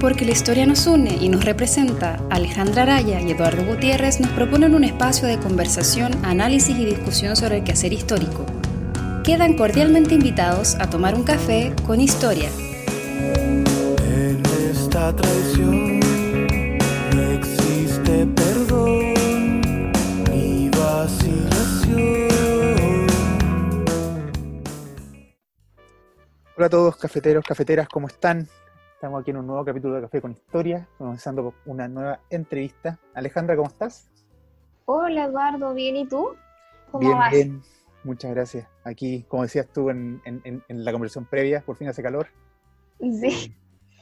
Porque la historia nos une y nos representa, Alejandra Araya y Eduardo Gutiérrez nos proponen un espacio de conversación, análisis y discusión sobre el quehacer histórico. Quedan cordialmente invitados a tomar un café con historia. En esta traición no existe perdón ni vacilación. Hola a todos, cafeteros, cafeteras, ¿cómo están? Estamos aquí en un nuevo capítulo de Café con Historia, comenzando una nueva entrevista. Alejandra, ¿cómo estás? Hola Eduardo, ¿bien y tú? ¿Cómo bien, vas? bien. Muchas gracias. Aquí, como decías tú en, en- en la conversación previa, por fin hace calor. Sí,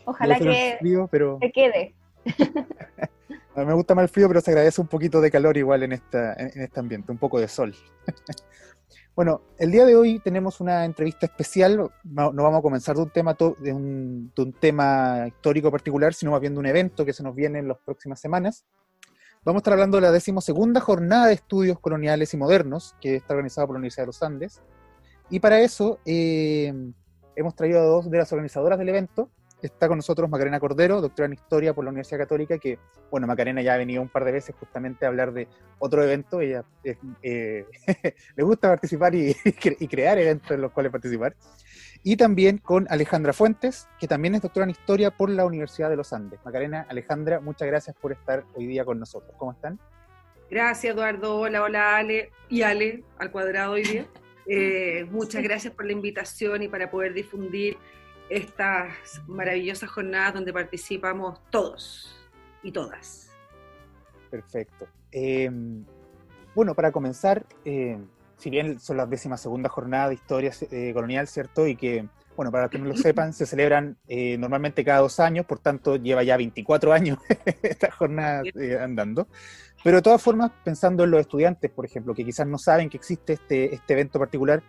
ojalá Debe ser que frío, pero te quede. me gusta más el frío, pero se agradece un poquito de calor igual en, esta, en este ambiente, un poco de sol. bueno, el día de hoy tenemos una entrevista especial. No, vamos a comenzar de un tema to- de un, de un tema histórico particular, sino más bien de un evento que se nos viene en las próximas semanas. Vamos a estar hablando de la decimosegunda jornada de estudios coloniales y modernos, que está organizada por la Universidad de los Andes. Y para eso eh, hemos traído a dos de las organizadoras del evento. Está con nosotros Macarena Cordero, doctora en Historia por la Universidad Católica, que, bueno, Macarena ya ha venido un par de veces justamente a hablar de otro evento. Ella eh, eh, le gusta participar y, y crear eventos en los cuales participar. Y también con Alejandra Fuentes, que también es doctora en Historia por la Universidad de los Andes. Macarena, Alejandra, muchas gracias por estar hoy día con nosotros. ¿Cómo están? Gracias, Eduardo. Hola, hola, Ale. Y Ale, al cuadrado hoy día. Eh, muchas gracias por la invitación y para poder difundir estas maravillosas jornadas donde participamos todos y todas. Perfecto. Eh, bueno, para comenzar, eh, si bien son las décimas segunda jornada de historia eh, colonial, ¿cierto? Y que, bueno, para que no lo sepan, se celebran eh, normalmente cada dos años, por tanto lleva ya 24 años esta jornada eh, andando. Pero de todas formas, pensando en los estudiantes, por ejemplo, que quizás no saben que existe este, este evento particular,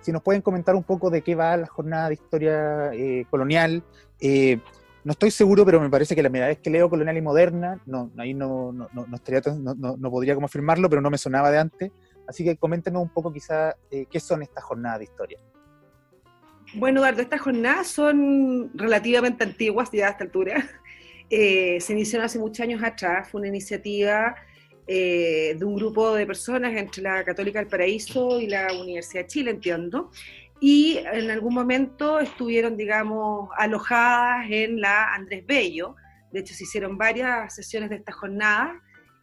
si nos pueden comentar un poco de qué va la jornada de historia eh, colonial. Eh, no estoy seguro, pero me parece que la primera vez que leo colonial y moderna, no, ahí no, no, no, estaría no- no podría como afirmarlo, pero no me sonaba de antes. Así que coméntenos un poco quizá eh, qué son estas jornadas de historia. Bueno, Eduardo, estas jornadas son relativamente antiguas ya a esta altura. Eh, se iniciaron hace muchos años atrás, fue una iniciativa eh, de un grupo de personas entre la Católica del Paraíso y la Universidad de Chile, entiendo, y en algún momento estuvieron, digamos, alojadas en la Andrés Bello. De hecho, se hicieron varias sesiones de estas jornadas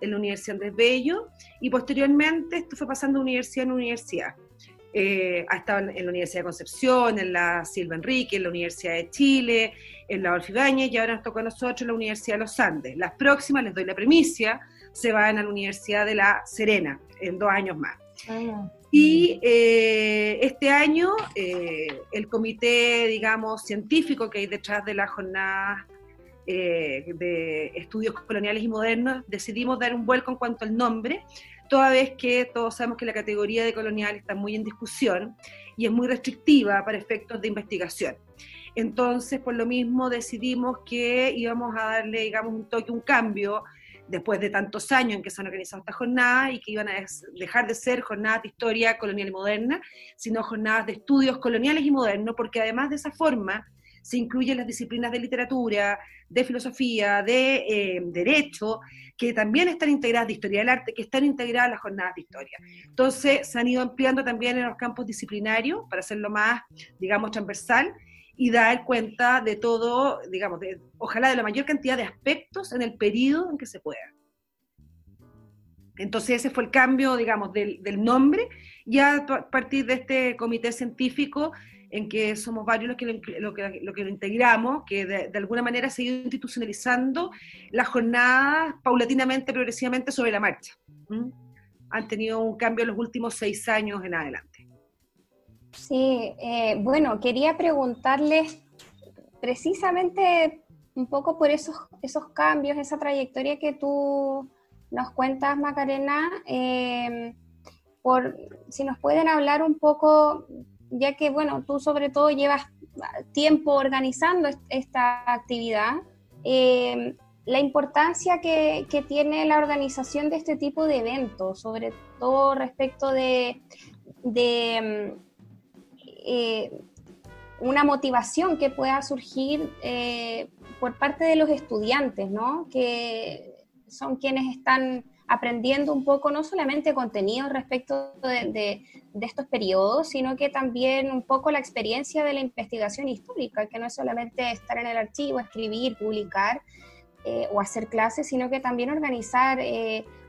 en la Universidad Andrés Bello, y posteriormente esto fue pasando de universidad en universidad. Eh, estado en, en la Universidad de Concepción, en la Silva Enrique, en la Universidad de Chile, en la Adolfo Ibáñez, y ahora nos tocó a nosotros la Universidad de los Andes. Las próximas, les doy la primicia, se van a la Universidad de La Serena en dos años más. Y eh, este año eh, el comité, digamos, científico que hay detrás de la jornada eh, de estudios coloniales y modernos, decidimos dar un vuelco en cuanto al nombre, toda vez que todos sabemos que la categoría de colonial está muy en discusión y es muy restrictiva para efectos de investigación. Entonces, por lo mismo, decidimos que íbamos a darle, digamos, un toque, un cambio después de tantos años en que se han organizado estas jornadas y que iban a dejar de ser jornadas de historia colonial y moderna, sino jornadas de estudios coloniales y modernos, porque además de esa forma se incluyen las disciplinas de literatura, de filosofía, de eh, derecho, que también están integradas, de historia del arte, que están integradas las jornadas de historia. Entonces se han ido ampliando también en los campos disciplinarios para hacerlo más, digamos, transversal y dar cuenta de todo, digamos, ojalá de la mayor cantidad de aspectos en el periodo en que se pueda. Entonces ese fue el cambio, digamos, del, nombre, ya a partir de este comité científico en que somos varios los que lo, que, lo integramos, que de, de alguna manera se ha ido institucionalizando las jornadas paulatinamente, progresivamente sobre la marcha. ¿Mm? Han tenido un cambio en los últimos seis años en adelante. Sí, eh, bueno, quería preguntarles precisamente un poco por esos, esos cambios, esa trayectoria que tú nos cuentas, Macarena, eh, por si nos pueden hablar un poco, ya que, bueno, tú sobre todo llevas tiempo organizando est- esta actividad, eh, la importancia que, que tiene la organización de este tipo de eventos, sobre todo respecto de, de, mm, eh, una motivación que pueda surgir eh, por parte de los estudiantes, ¿no? Que son quienes están aprendiendo un poco no solamente contenido respecto de, estos periodos, sino que también un poco la experiencia de la investigación histórica, que no es solamente estar en el archivo, escribir, publicar eh, o hacer clases, sino que también organizar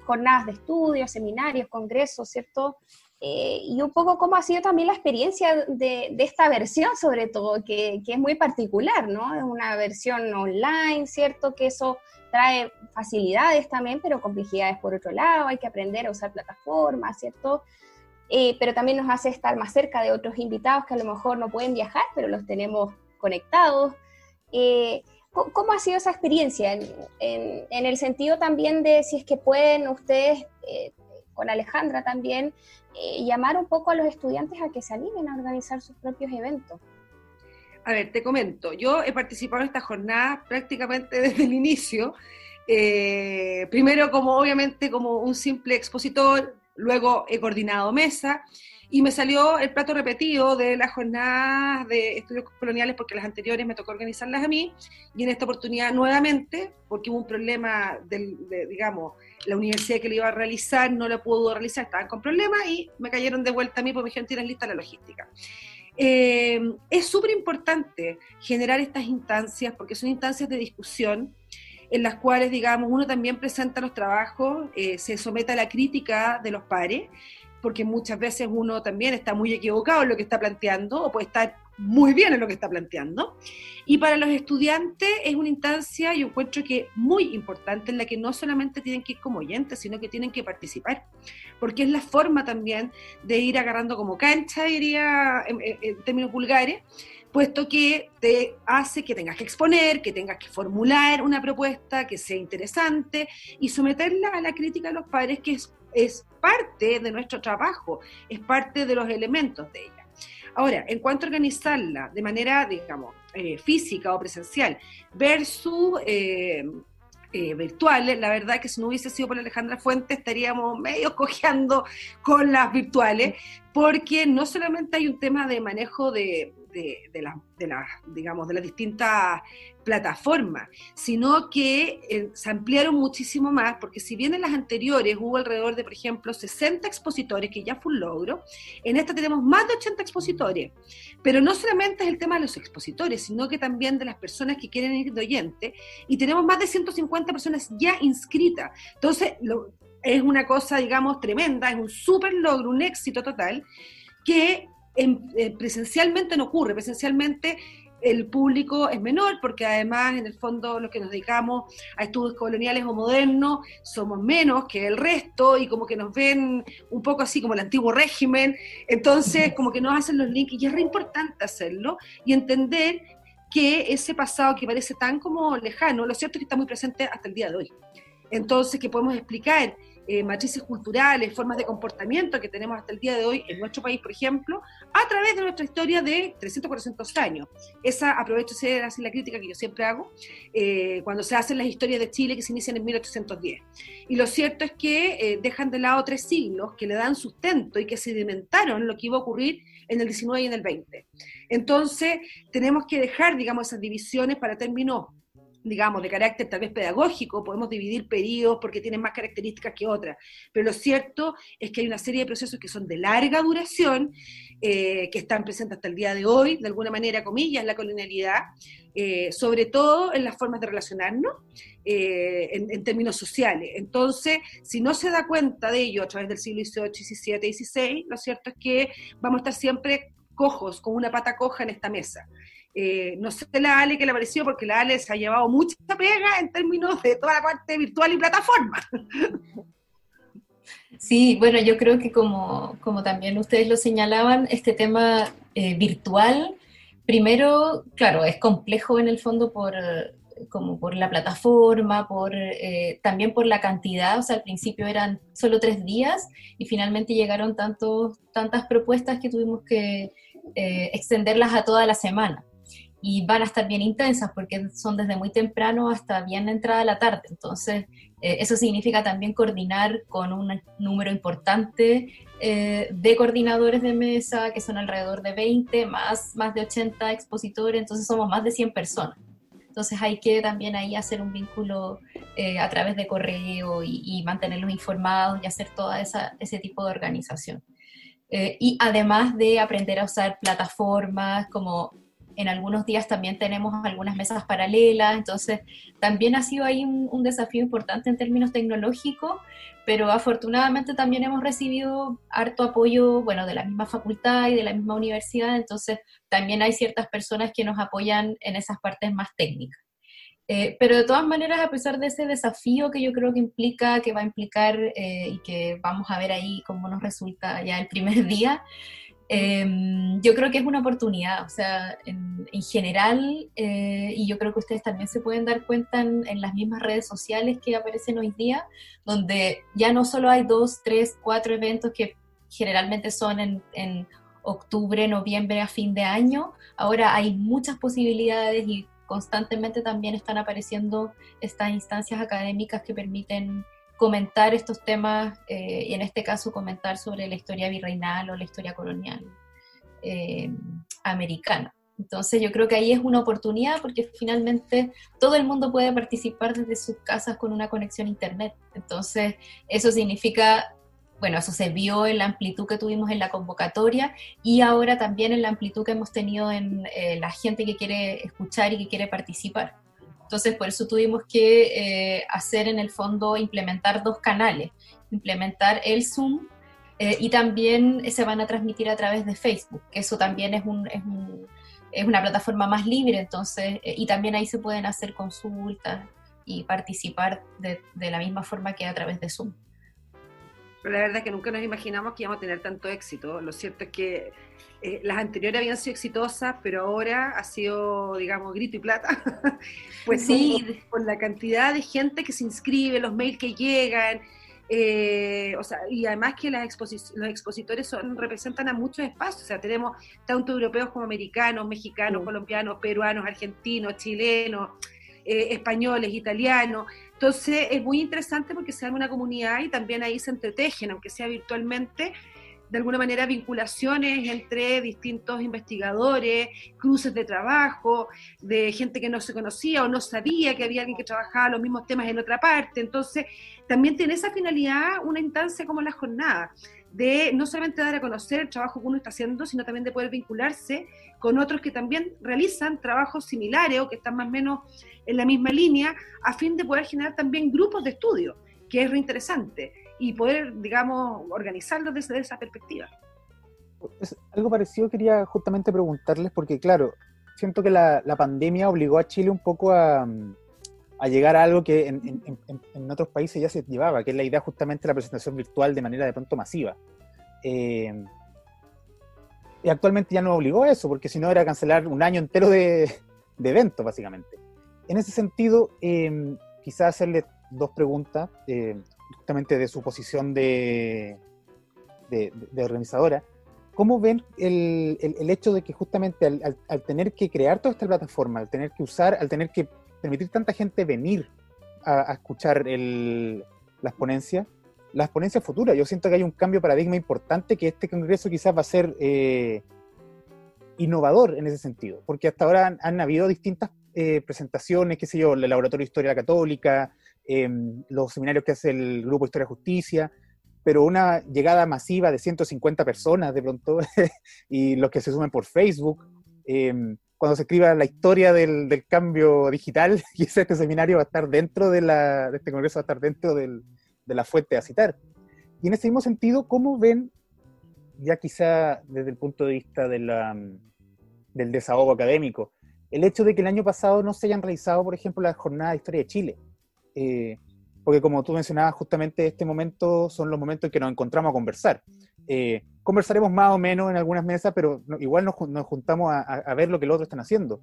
jornadas de estudios, seminarios, congresos, ¿cierto? Eh, y un poco cómo ha sido también la experiencia de, esta versión, sobre todo, que, que, es muy particular, ¿no? Es una versión online, ¿cierto? Que eso trae facilidades también, pero complejidades por otro lado, hay que aprender a usar plataformas, ¿cierto? Eh, pero también nos hace estar más cerca de otros invitados que a lo mejor no pueden viajar, pero los tenemos conectados. Eh, ¿Cómo ha sido esa experiencia? En, el sentido también de si es que pueden ustedes, con Alejandra también, llamar un poco a los estudiantes a que se animen a organizar sus propios eventos. A ver, te comento, yo he participado en esta jornada prácticamente desde el inicio, eh, primero como obviamente como un simple expositor, luego he coordinado mesa y me salió el plato repetido de las jornadas de estudios coloniales porque las anteriores me tocó organizarlas a mí y en esta oportunidad nuevamente porque hubo un problema del, de, digamos, la universidad que le iba a realizar no lo pudo realizar, estaban con problemas y me cayeron de vuelta a mí porque me dijeron tienes lista la logística. Eh, es súper importante generar estas instancias porque son instancias de discusión en las cuales, digamos, uno también presenta los trabajos, eh, se somete a la crítica de los pares, porque muchas veces uno también está muy equivocado en lo que está planteando o puede estar muy bien en lo que está planteando. Y para los estudiantes es una instancia, yo encuentro que muy importante, en la que no solamente tienen que ir como oyentes, sino que tienen que participar, porque es la forma también de ir agarrando como cancha, diría en, términos vulgares, puesto que te hace que tengas que exponer, que tengas que formular una propuesta que sea interesante y someterla a la crítica de los padres, que es, es parte de nuestro trabajo, es parte de los elementos de ella. Ahora, en cuanto a organizarla de manera, digamos, eh, física o presencial versus eh, eh, virtuales, la verdad que si no hubiese sido por Alejandra Fuente estaríamos medio cojeando con las virtuales, porque no solamente hay un tema de manejo de, de, de, la, digamos, de las distintas plataformas, sino que eh, se ampliaron muchísimo más, porque si bien en las anteriores hubo alrededor de, por ejemplo, 60 expositores, que ya fue un logro, en esta tenemos más de 80 expositores. Pero no solamente es el tema de los expositores, sino que también de las personas que quieren ir de oyente, y tenemos más de 150 personas ya inscritas. Entonces, es una cosa, digamos, tremenda, es un súper logro, un éxito total, que eh, presencialmente no ocurre, presencialmente el público es menor porque además en el fondo los que nos dedicamos a estudios coloniales o modernos somos menos que el resto y como que nos ven un poco así como el antiguo régimen, entonces como que nos hacen los links y es re importante hacerlo y entender que ese pasado que parece tan como lejano, lo cierto es que está muy presente hasta el día de hoy. Entonces, que podemos explicar eh, matrices culturales, formas de comportamiento que tenemos hasta el día de hoy en nuestro país, por ejemplo, a través de nuestra historia de 300, 400 años. Esa, aprovecho de hacer la crítica que yo siempre hago, eh, cuando se hacen las historias de Chile que se inician en 1810. Y lo cierto es que eh, dejan de lado tres siglos que le dan sustento y que sedimentaron lo que iba a ocurrir en el 19 y en el 20. Entonces, tenemos que dejar, digamos, esas divisiones para términos digamos, de carácter tal vez pedagógico, podemos dividir periodos porque tienen más características que otras, pero lo cierto es que hay una serie de procesos que son de larga duración, eh, que están presentes hasta el día de hoy, de alguna manera, comillas, la colonialidad, eh, sobre todo en las formas de relacionarnos eh, en, términos sociales. Entonces, si no se da cuenta de ello a través del siglo XVIII, XVII, XVI, lo cierto es que vamos a estar siempre cojos, con una pata coja en esta mesa. Eh, no sé la Ale que le pareció, porque la Ale se ha llevado mucha pega en términos de toda la parte virtual y plataforma. Sí, bueno, yo creo que como, como también ustedes lo señalaban, este tema eh, virtual, primero, claro, es complejo en el fondo por, como por la plataforma, por, eh, también por la cantidad, o sea, al principio eran solo tres días y finalmente llegaron tantos, tantas propuestas que tuvimos que extenderlas a toda la semana. Y van a estar bien intensas porque son desde muy temprano hasta bien entrada la tarde. Entonces, eh, eso significa también coordinar con un número importante eh, de coordinadores de mesa, que son alrededor de 20, más, más de 80 expositores, entonces somos más de 100 personas. Entonces hay que también ahí hacer un vínculo eh, a través de correo y, mantenerlos informados y hacer todo ese tipo de organización. y además de aprender a usar plataformas como en algunos días también tenemos algunas mesas paralelas, entonces también ha sido ahí un, desafío importante en términos tecnológicos, pero afortunadamente también hemos recibido harto apoyo, bueno, de la misma facultad y de la misma universidad, entonces también hay ciertas personas que nos apoyan en esas partes más técnicas. Eh, pero de todas maneras, a pesar de ese desafío que yo creo que implica, que va a implicar eh, y que vamos a ver ahí cómo nos resulta ya el primer día, Em, yo creo que es una oportunidad, o sea, en, general, eh, y yo creo que ustedes también se pueden dar cuenta en, las mismas redes sociales que aparecen hoy día, donde ya no solo hay dos, tres, cuatro eventos que generalmente son en, en octubre, noviembre, a fin de año, ahora hay muchas posibilidades y constantemente también están apareciendo estas instancias académicas que permiten comentar estos temas eh, y en este caso comentar sobre la historia virreinal o la historia colonial eh, americana. Entonces yo creo que ahí es una oportunidad porque finalmente todo el mundo puede participar desde sus casas con una conexión a internet. Entonces eso significa, bueno, eso se vio en la amplitud que tuvimos en la convocatoria y ahora también en la amplitud que hemos tenido en eh, la gente que quiere escuchar y que quiere participar. Entonces, por eso tuvimos que eh, hacer en el fondo, implementar dos canales, implementar el Zoom eh, y también se van a transmitir a través de Facebook, que eso también es, un, es, un, es una plataforma más libre, entonces, eh, y también ahí se pueden hacer consultas y participar de, de la misma forma que a través de Zoom. Pero la verdad es que nunca nos imaginamos que íbamos a tener tanto éxito. Lo cierto es que eh, las anteriores habían sido exitosas, pero ahora ha sido, digamos, grito y plata. pues sí, por, la cantidad de gente que se inscribe, los mails que llegan. Eh, o sea, y además que las los expositores son, representan a muchos espacios, o sea, tenemos tanto europeos como americanos, mexicanos, colombianos, peruanos, argentinos, chilenos, eh, españoles, italianos. Entonces es muy interesante porque se arma una comunidad y también ahí se entretejen, aunque sea virtualmente, de alguna manera vinculaciones entre distintos investigadores, cruces de trabajo, de gente que no se conocía o no sabía que había alguien que trabajaba los mismos temas en otra parte. Entonces, también tiene esa finalidad una instancia como la jornada, de no solamente dar a conocer el trabajo que uno está haciendo, sino también de poder vincularse con otros que también realizan trabajos similares o que están más o menos en la misma línea, a fin de poder generar también grupos de estudio, que es reinteresante, y poder, digamos, organizarlos desde esa perspectiva. algo parecido quería justamente preguntarles, porque claro, siento que la, pandemia obligó a Chile un poco a, a llegar a algo que en, en, otros países ya se llevaba, que es la idea justamente de la presentación virtual de manera de pronto masiva. Eh, y actualmente ya no obligó a eso, porque si no era cancelar un año entero de, de eventos, básicamente. En ese sentido, eh, quizás hacerle dos preguntas, eh, justamente de su posición de, de, organizadora. ¿Cómo ven el, el, hecho de que justamente al, tener que crear toda esta plataforma, al tener que usar, al tener que permitir tanta gente venir a, escuchar las ponencias, las ponencias futuras, yo siento que hay un cambio de paradigma importante que este congreso quizás va a ser eh, innovador en ese sentido, porque hasta ahora han, han habido distintas eh, presentaciones, qué sé yo, el Laboratorio de Historia Católica, em, los seminarios que hace el Grupo Historia y Justicia, pero una llegada masiva de 150 personas de pronto, y los que se sumen por Facebook, em, cuando se escriba la historia del, cambio digital, y este seminario va a estar dentro de, la, este congreso, va a estar dentro del, de la fuente a citar. Y en ese mismo sentido, ¿cómo ven, ya quizá desde el punto de vista de la, del desahogo académico, el hecho de que el año pasado no se hayan realizado, por ejemplo, las jornadas de historia de Chile. Eh, porque como tú mencionabas, justamente este momento son los momentos en que nos encontramos a conversar. Eh, conversaremos más o menos en algunas mesas, pero igual nos, juntamos a, ver lo que los otros están haciendo.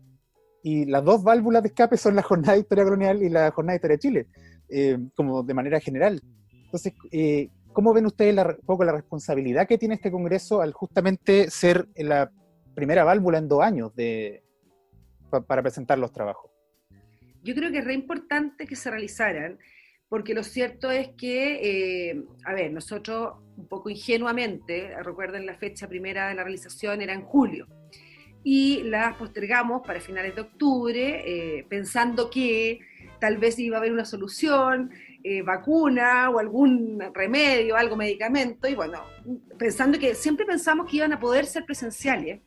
Y las dos válvulas de escape son la jornada de historia colonial y la jornada de historia de Chile, eh, como de manera general. Entonces, ¿cómo ven ustedes un poco la responsabilidad que tiene este Congreso al justamente ser la primera válvula en dos años de, para presentar los trabajos? Yo creo que es re importante que se realizaran, porque lo cierto es que, eh, a ver, nosotros un poco ingenuamente, recuerden la fecha primera de la realización era en julio, y las postergamos para finales de octubre, eh, pensando que tal vez iba a haber una solución, eh, vacuna o algún remedio, algo medicamento, y bueno, pensando que siempre pensamos que iban a poder ser presenciales.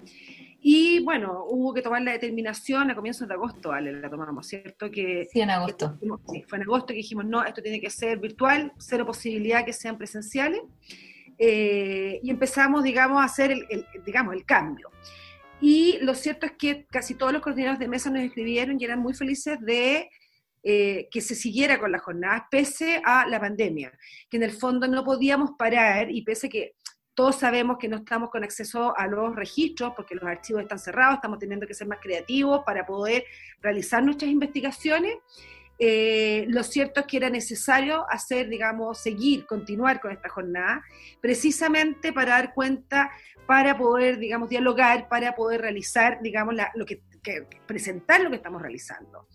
Y bueno, hubo que tomar la determinación a comienzos de agosto, Ale, la tomamos, ¿cierto? Que, sí, en agosto. sí, fue en agosto que dijimos, no, esto tiene que ser virtual, cero posibilidad que sean presenciales. Eh, y empezamos, digamos, a hacer el, digamos, el cambio. Y lo cierto es que casi todos los coordinadores de mesa nos escribieron y eran muy felices de eh, que se siguiera con la jornada, pese a la pandemia, que en el fondo no podíamos parar y pese a que todos sabemos que no estamos con acceso a los registros porque los archivos están cerrados, estamos teniendo que ser más creativos para poder realizar nuestras investigaciones. Eh, lo cierto es que era necesario hacer, digamos, seguir, continuar con esta jornada, precisamente para dar cuenta, para poder, digamos, dialogar, para poder realizar, digamos, lo que, presentar lo que estamos realizando.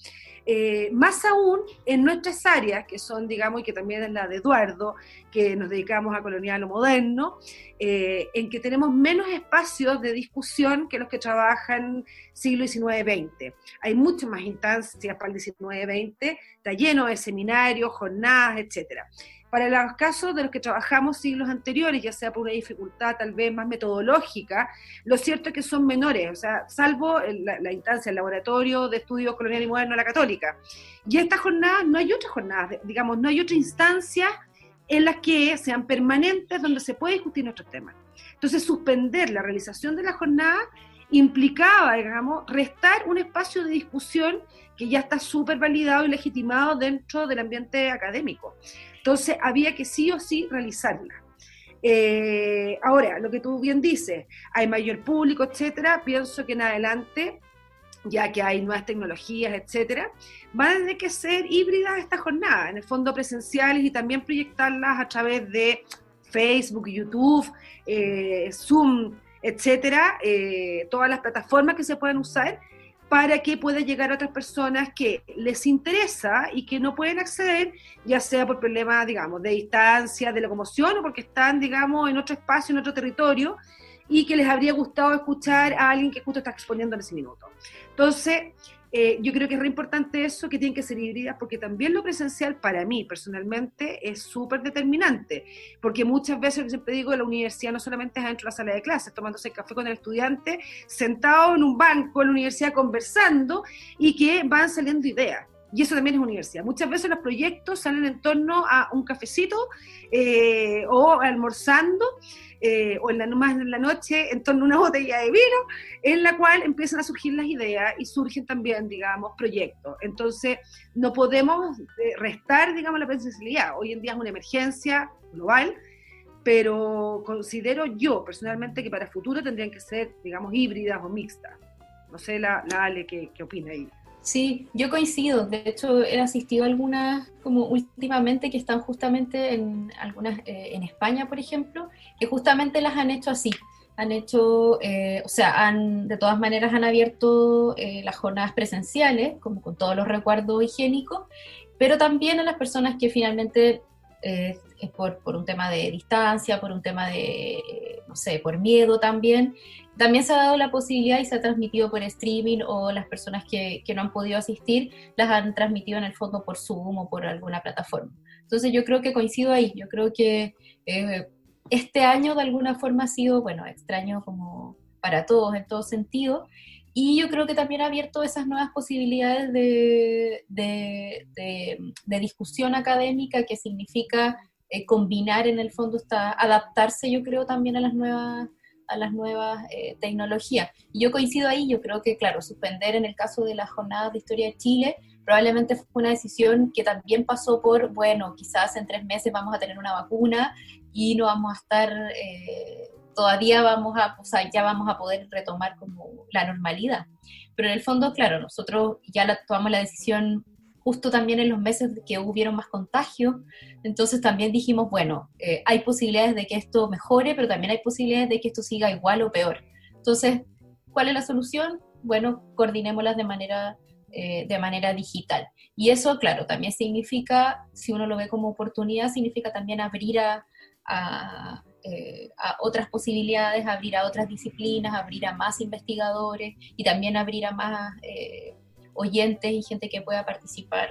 Eh, más aún en nuestras áreas, que son, digamos, y que también es la de Eduardo, que nos dedicamos a colonial o moderno, eh, en que tenemos menos espacios de discusión que los que trabajan siglo XIX-XX. Hay muchas más instancias para el XIX-XX, está lleno de seminarios, jornadas, etcétera. Para los casos de los que trabajamos siglos anteriores, ya sea por una dificultad tal vez más metodológica, lo cierto es que son menores, o sea, salvo la, instancia, el laboratorio de estudios colonial y moderno de la católica. Y estas jornadas, no hay otras jornadas, digamos, no hay otra instancia en las que sean permanentes donde se puede discutir nuestros temas. Entonces, suspender la realización de la jornada implicaba, digamos, restar un espacio de discusión que ya está súper validado y legitimado dentro del ambiente académico. Entonces había que sí o sí realizarla. Eh, ahora, lo que tú bien dices, hay mayor público, etcétera, pienso que en adelante, ya que hay nuevas tecnologías, etcétera, van a tener que ser híbridas esta jornada, en el fondo presenciales y también proyectarlas a través de Facebook, YouTube, eh, Zoom, etcétera, eh, todas las plataformas que se pueden usar para que pueda llegar a otras personas que les interesa y que no pueden acceder, ya sea por problemas, digamos, de distancia, de locomoción o porque están, digamos, en otro espacio, en otro territorio y que les habría gustado escuchar a alguien que justo está exponiendo en ese minuto. Entonces, eh, yo creo que es re importante eso, que tienen que ser híbridas, porque también lo presencial para mí personalmente es súper determinante, porque muchas veces, siempre digo, la universidad no solamente es dentro de la sala de clases, tomándose café con el estudiante, sentado en un banco en la universidad conversando y que van saliendo ideas. Y eso también es universidad. Muchas veces los proyectos salen en torno a un cafecito eh, o almorzando eh, o en la, más en la noche en torno a una botella de vino, en la cual empiezan a surgir las ideas y surgen también, digamos, proyectos. Entonces, no podemos eh, restar, digamos, la presencialidad. Hoy en día es una emergencia global, pero considero yo personalmente que para el futuro tendrían que ser, digamos, híbridas o mixtas. No sé, la, la Ale, ¿qué, qué opina ahí? Sí, yo coincido. De hecho, he asistido a algunas, como últimamente, que están justamente en algunas, eh, en España, por ejemplo, que justamente las han hecho así. Han hecho, eh, o sea, han, de todas maneras han abierto eh, las jornadas presenciales, como con todos los recuerdos higiénicos, pero también a las personas que finalmente es por, por, un tema de distancia, por un tema de, no sé, por miedo también, también se ha dado la posibilidad y se ha transmitido por streaming o las personas que, que, no han podido asistir las han transmitido en el fondo por Zoom o por alguna plataforma. Entonces yo creo que coincido ahí, yo creo que eh, este año de alguna forma ha sido, bueno, extraño como para todos en todo sentido. Y yo creo que también ha abierto esas nuevas posibilidades de, de, de, discusión académica que significa eh, combinar en el fondo, esta, adaptarse yo creo también a las nuevas a las nuevas eh, tecnologías. Yo coincido ahí, yo creo que, claro, suspender en el caso de las jornadas de historia de Chile probablemente fue una decisión que también pasó por, bueno, quizás en tres meses vamos a tener una vacuna y no vamos a estar, eh, todavía vamos a, o sea, ya vamos a poder retomar como la normalidad. Pero en el fondo, claro, nosotros ya la, tomamos la decisión justo también en los meses que hubieron más contagios. Entonces también dijimos, bueno, eh, hay posibilidades de que esto mejore, pero también hay posibilidades de que esto siga igual o peor. Entonces, ¿cuál es la solución? bueno, coordinémoslas de manera, eh, de manera digital. Y eso, claro, también significa, si uno lo ve como oportunidad, significa también abrir a, a, eh, otras posibilidades, abrir a otras disciplinas, abrir a más investigadores y también abrir a más oyentes y gente que pueda participar.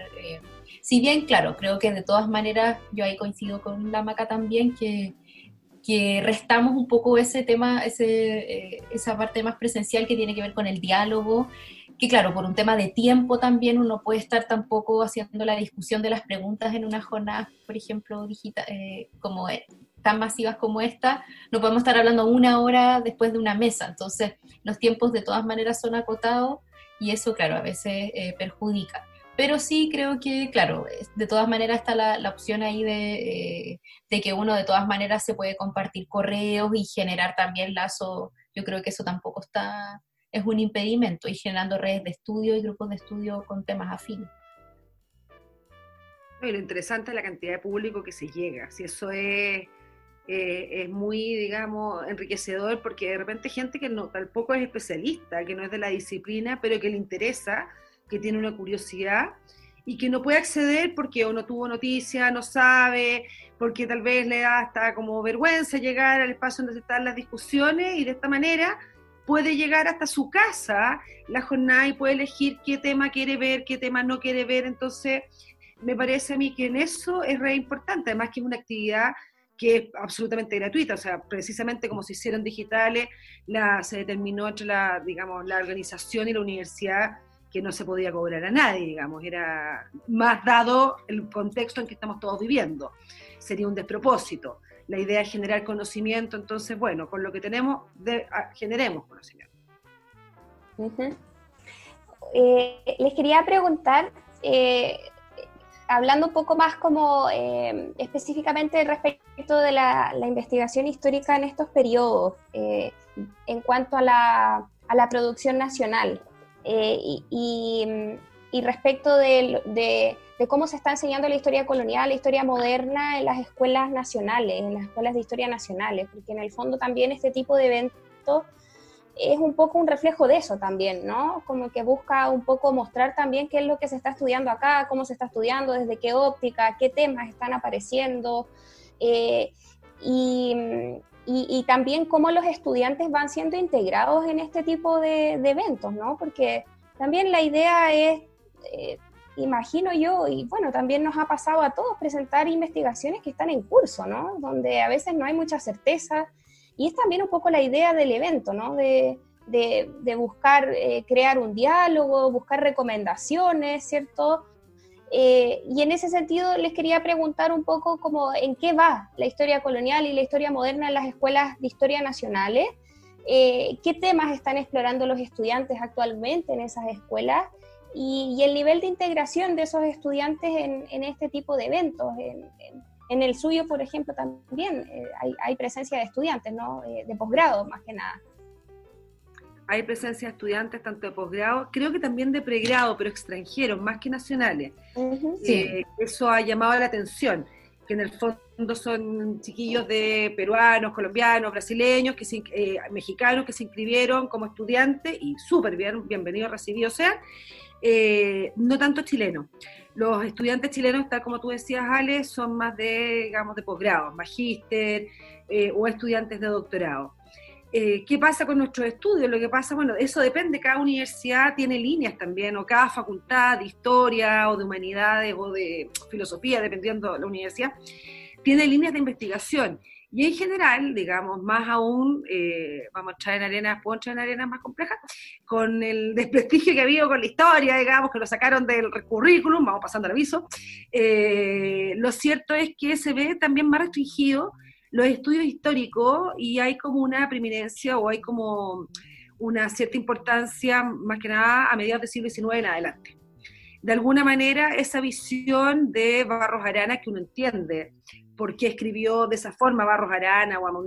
si bien, claro, creo que de todas maneras, yo ahí coincido con la Maca también, que que restamos un poco ese tema, ese, eh, esa parte más presencial que tiene que ver con el diálogo, que claro, por un tema de tiempo también uno puede estar tampoco haciendo la discusión de las preguntas en una jornada, por ejemplo, digital, eh, como e, tan masivas como esta, no podemos estar hablando una hora después de una mesa, entonces los tiempos de todas maneras son acotados y eso, claro, a veces eh, perjudica. Pero sí creo que, claro, de todas maneras está la, opción ahí eh, de, que uno de todas maneras se puede compartir correos y generar también lazos. Yo creo que eso tampoco está, es un impedimento, y generando redes de estudio y grupos de estudio con temas afines. lo interesante es la cantidad de público que se llega. Si eso es, eh, es muy, digamos, enriquecedor, porque de repente gente que no, tampoco es especialista, que no es de la disciplina, pero que le interesa que tiene una curiosidad y que no puede acceder porque o no tuvo noticia, no sabe, porque tal vez le da hasta como vergüenza llegar al espacio donde están las discusiones y de esta manera puede llegar hasta su casa la jornada y puede elegir qué tema quiere ver, qué tema no quiere ver. Entonces, me parece a mí que en eso es re importante, además que es una actividad que es absolutamente gratuita, o sea, precisamente como se hicieron digitales, la, se determinó entre la, digamos, la organización y la universidad que no se podía cobrar a nadie, digamos, era más dado el contexto en que estamos todos viviendo. Sería un despropósito. La idea es generar conocimiento, entonces, bueno, con lo que tenemos, ah, generemos conocimiento. Eh, les quería preguntar, eh, hablando un poco más como eh, específicamente respecto de la, investigación histórica en estos periodos, en cuanto a la, a la producción nacional. Eh, y, respecto de, cómo se está enseñando la historia colonial, la historia moderna en las escuelas nacionales, en las escuelas de historia nacionales, porque en el fondo también este tipo de eventos es un poco un reflejo de eso también, ¿no? Como que busca un poco mostrar también qué es lo que se está estudiando acá, cómo se está estudiando, desde qué óptica, qué temas están apareciendo. Eh, y, y, también cómo los estudiantes van siendo integrados en este tipo de, eventos, ¿no? Porque también la idea es, eh, imagino yo, y bueno, también nos ha pasado a todos presentar investigaciones que están en curso, ¿no? Donde a veces no hay mucha certeza. Y es también un poco la idea del evento, ¿no? De, buscar eh, crear un diálogo, buscar recomendaciones, ¿cierto? Eh, y en ese sentido les quería preguntar un poco como en qué va la historia colonial y la historia moderna en las escuelas de historia nacionales, eh, qué temas están explorando los estudiantes actualmente en esas escuelas y, el nivel de integración de esos estudiantes en, este tipo de eventos. En, el suyo, por ejemplo, también eh, hay, presencia de estudiantes, ¿no? de posgrado más que nada hay presencia de estudiantes tanto de posgrado, creo que también de pregrado, pero extranjeros, más que nacionales. Eh, eso ha llamado la atención, que en el fondo son chiquillos de peruanos, colombianos, brasileños, que eh, mexicanos que se inscribieron como estudiantes y súper bien, bienvenidos, recibidos sean, eh, no tanto chilenos. Los estudiantes chilenos, tal como tú decías, Ale, son más de, digamos, de posgrado, magíster o estudiantes de doctorado. Eh, ¿Qué pasa con nuestros estudios? Lo que pasa, bueno, eso depende, cada universidad tiene líneas también, o cada facultad de historia o de humanidades o de filosofía, dependiendo de la universidad, tiene líneas de investigación. Y en general, digamos, más aún, eh, vamos a entrar en arenas, puedo entrar en arenas más complejas, con el desprestigio que ha habido con la historia, digamos, que lo sacaron del currículum, vamos pasando al aviso, eh, lo cierto es que se ve también más restringido los estudios históricos y hay como una preeminencia o hay como una cierta importancia, más que nada, a mediados del siglo XIX en adelante. De alguna manera, esa visión de Barros Arana que uno entiende, por qué escribió de esa forma Barros Arana o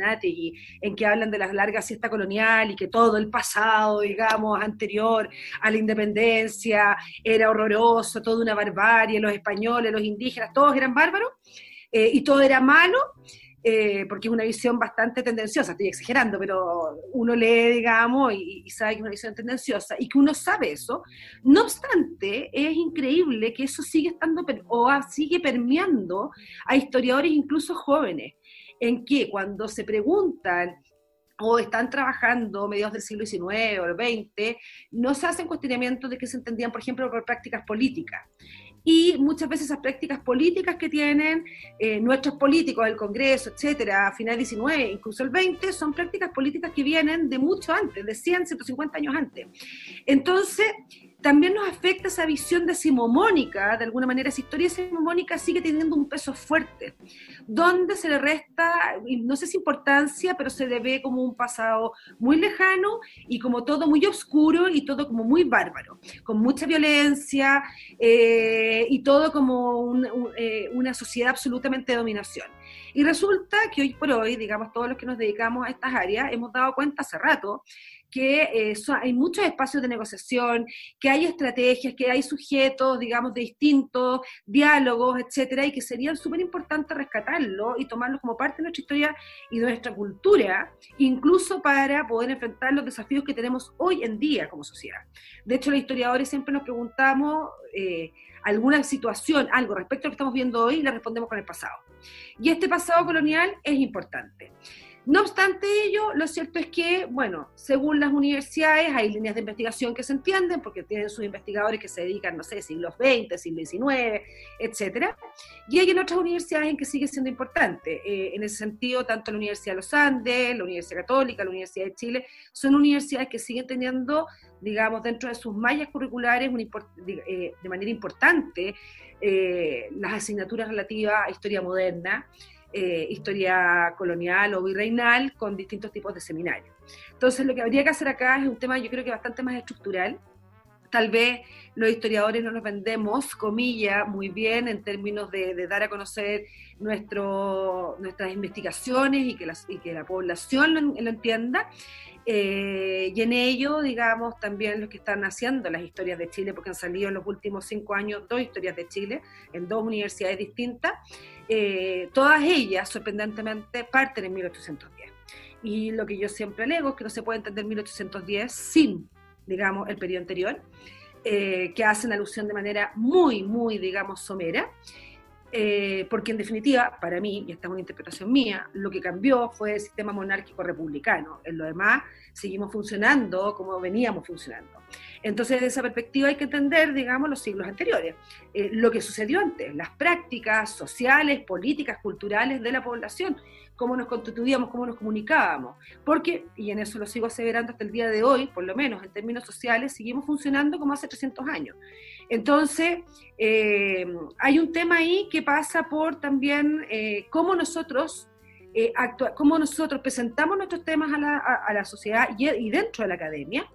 en que hablan de la larga siesta colonial y que todo el pasado, digamos, anterior a la independencia era horroroso, toda una barbarie, los españoles, los indígenas, todos eran bárbaros, eh, y todo era malo, eh, porque es una visión bastante tendenciosa, estoy exagerando, pero uno lee, digamos, y, sabe que es una visión tendenciosa, y que uno sabe eso. No obstante, es increíble que eso sigue estando, o sigue permeando a historiadores incluso jóvenes, en que cuando se preguntan o están trabajando mediados del siglo XIX o XX, no se hacen cuestionamientos de que se entendían, por ejemplo, por prácticas políticas y muchas veces esas prácticas políticas que tienen eh, nuestros políticos, el Congreso, etcétera, a finales 19, incluso el 20, son prácticas políticas que vienen de mucho antes, de 100, 150 años antes. Entonces, también nos afecta esa visión decimomónica, de alguna manera esa historia decimomónica sigue teniendo un peso fuerte, donde se le resta, no sé si importancia, pero se le ve como un pasado muy lejano y como todo muy oscuro y todo como muy bárbaro, con mucha violencia eh, y todo como eh, una sociedad absolutamente de dominación. Y resulta que hoy por hoy, digamos, todos los que nos dedicamos a estas áreas, hemos dado cuenta hace rato que eh, hay muchos espacios de negociación, que hay estrategias, que hay sujetos, digamos, de distintos diálogos, etcétera, y que sería súper importante rescatarlo y tomarlos como parte de nuestra historia y de nuestra cultura, incluso para poder enfrentar los desafíos que tenemos hoy en día como sociedad. De hecho, los historiadores siempre nos preguntamos eh, alguna situación, algo respecto a lo que estamos viendo hoy, y le respondemos con el pasado. Y este pasado colonial es importante. No obstante ello, lo cierto es que, bueno, según las universidades hay líneas de investigación que se entienden porque tienen sus investigadores que se dedican, no sé, siglos XX, siglo XIX, etcétera, y hay en otras universidades en que sigue siendo importante. Eh, en ese sentido, tanto la Universidad de los Andes, la Universidad Católica, la Universidad de Chile, son universidades que siguen teniendo, digamos, dentro de sus mallas curriculares eh, de manera importante eh, las asignaturas relativas a historia moderna, eh, historia colonial o virreinal con distintos tipos de seminarios. Entonces, lo que habría que hacer acá es un tema, yo creo que bastante más estructural. Tal vez los historiadores no nos vendemos, comillas, muy bien en términos de, dar a conocer nuestro, nuestras investigaciones y que, y que la población lo, entienda. Eh, y en ello, digamos, también los que están haciendo las historias de Chile, porque han salido en los últimos cinco años dos historias de Chile en dos universidades distintas, eh, todas ellas, sorprendentemente, parten en 1810. Y lo que yo siempre alego es que no se puede entender 1810 sin, digamos, el periodo anterior, eh, que hacen alusión de manera muy, muy, digamos, somera. Eh, porque en definitiva, para mí, y esta es una interpretación mía, lo que cambió fue el sistema monárquico republicano. En lo demás, seguimos funcionando como veníamos funcionando. Entonces, desde esa perspectiva hay que entender, digamos, los siglos anteriores, eh, lo que sucedió antes, las prácticas sociales, políticas, culturales de la población, cómo nos constituíamos, cómo nos comunicábamos. Porque, y en eso lo sigo aseverando hasta el día de hoy, por lo menos en términos sociales, seguimos funcionando como hace 300 años. Entonces, eh, hay un tema ahí que pasa por también eh, cómo nosotros eh, cómo nosotros presentamos nuestros temas a la, sociedad y, dentro de la academia,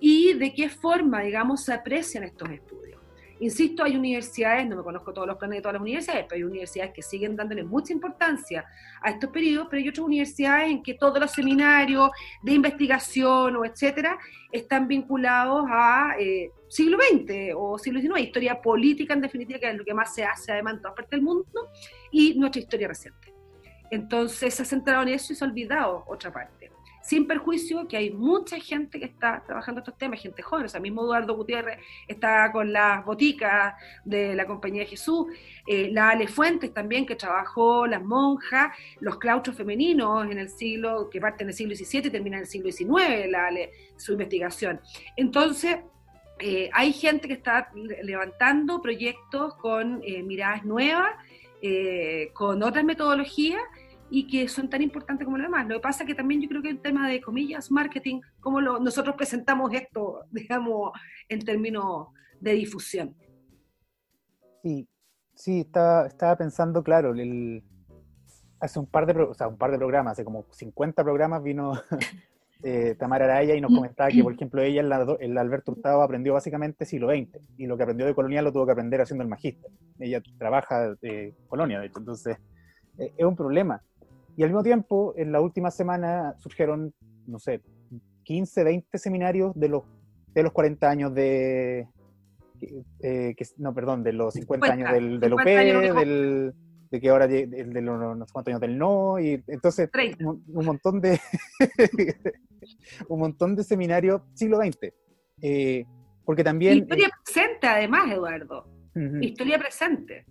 y de qué forma, digamos, se aprecian estos estudios. Insisto, hay universidades, no me conozco todos los planes de todas las universidades, pero hay universidades que siguen dándole mucha importancia a estos periodos, pero hay otras universidades en que todos los seminarios de investigación o etcétera están vinculados a eh, siglo XX o siglo XIX, historia política en definitiva, que es lo que más se hace además en todas partes del mundo, y nuestra historia reciente. Entonces se ha centrado en eso y se ha olvidado otra parte sin perjuicio que hay mucha gente que está trabajando estos temas, gente joven, o sea, mismo Eduardo Gutiérrez está con las boticas de la Compañía de Jesús, eh, la Ale Fuentes también, que trabajó las monjas, los claustros femeninos en el siglo, que parten del siglo XVII y terminan en el siglo XIX, la su investigación. Entonces, eh, hay gente que está levantando proyectos con eh, miradas nuevas, con otras metodologías, y que son tan importantes como lo demás. Lo que pasa es que también yo creo que el tema de comillas, marketing, cómo lo, nosotros presentamos esto, digamos, en términos de difusión. Sí, sí, estaba, estaba pensando, claro, el, hace un par, de, o sea, un par de programas, hace como 50 programas vino eh, Tamara Araya y nos comentaba que, por ejemplo, ella, el, el Alberto Hurtado, aprendió básicamente siglo XX y lo que aprendió de colonial lo tuvo que aprender haciendo el magíster. Ella trabaja de colonia, de hecho, entonces eh, es un problema. Y al mismo tiempo, en la última semana surgieron, no sé, 15, 20 seminarios de los, de los 40 años de... Eh, que, no, perdón, de los 50, años del, del OP, del, de que ahora el de los no sé cuántos años del no, y entonces un, un, montón de un montón de seminarios siglo XX. Eh, porque también... Historia presente además, Eduardo. Historia presente.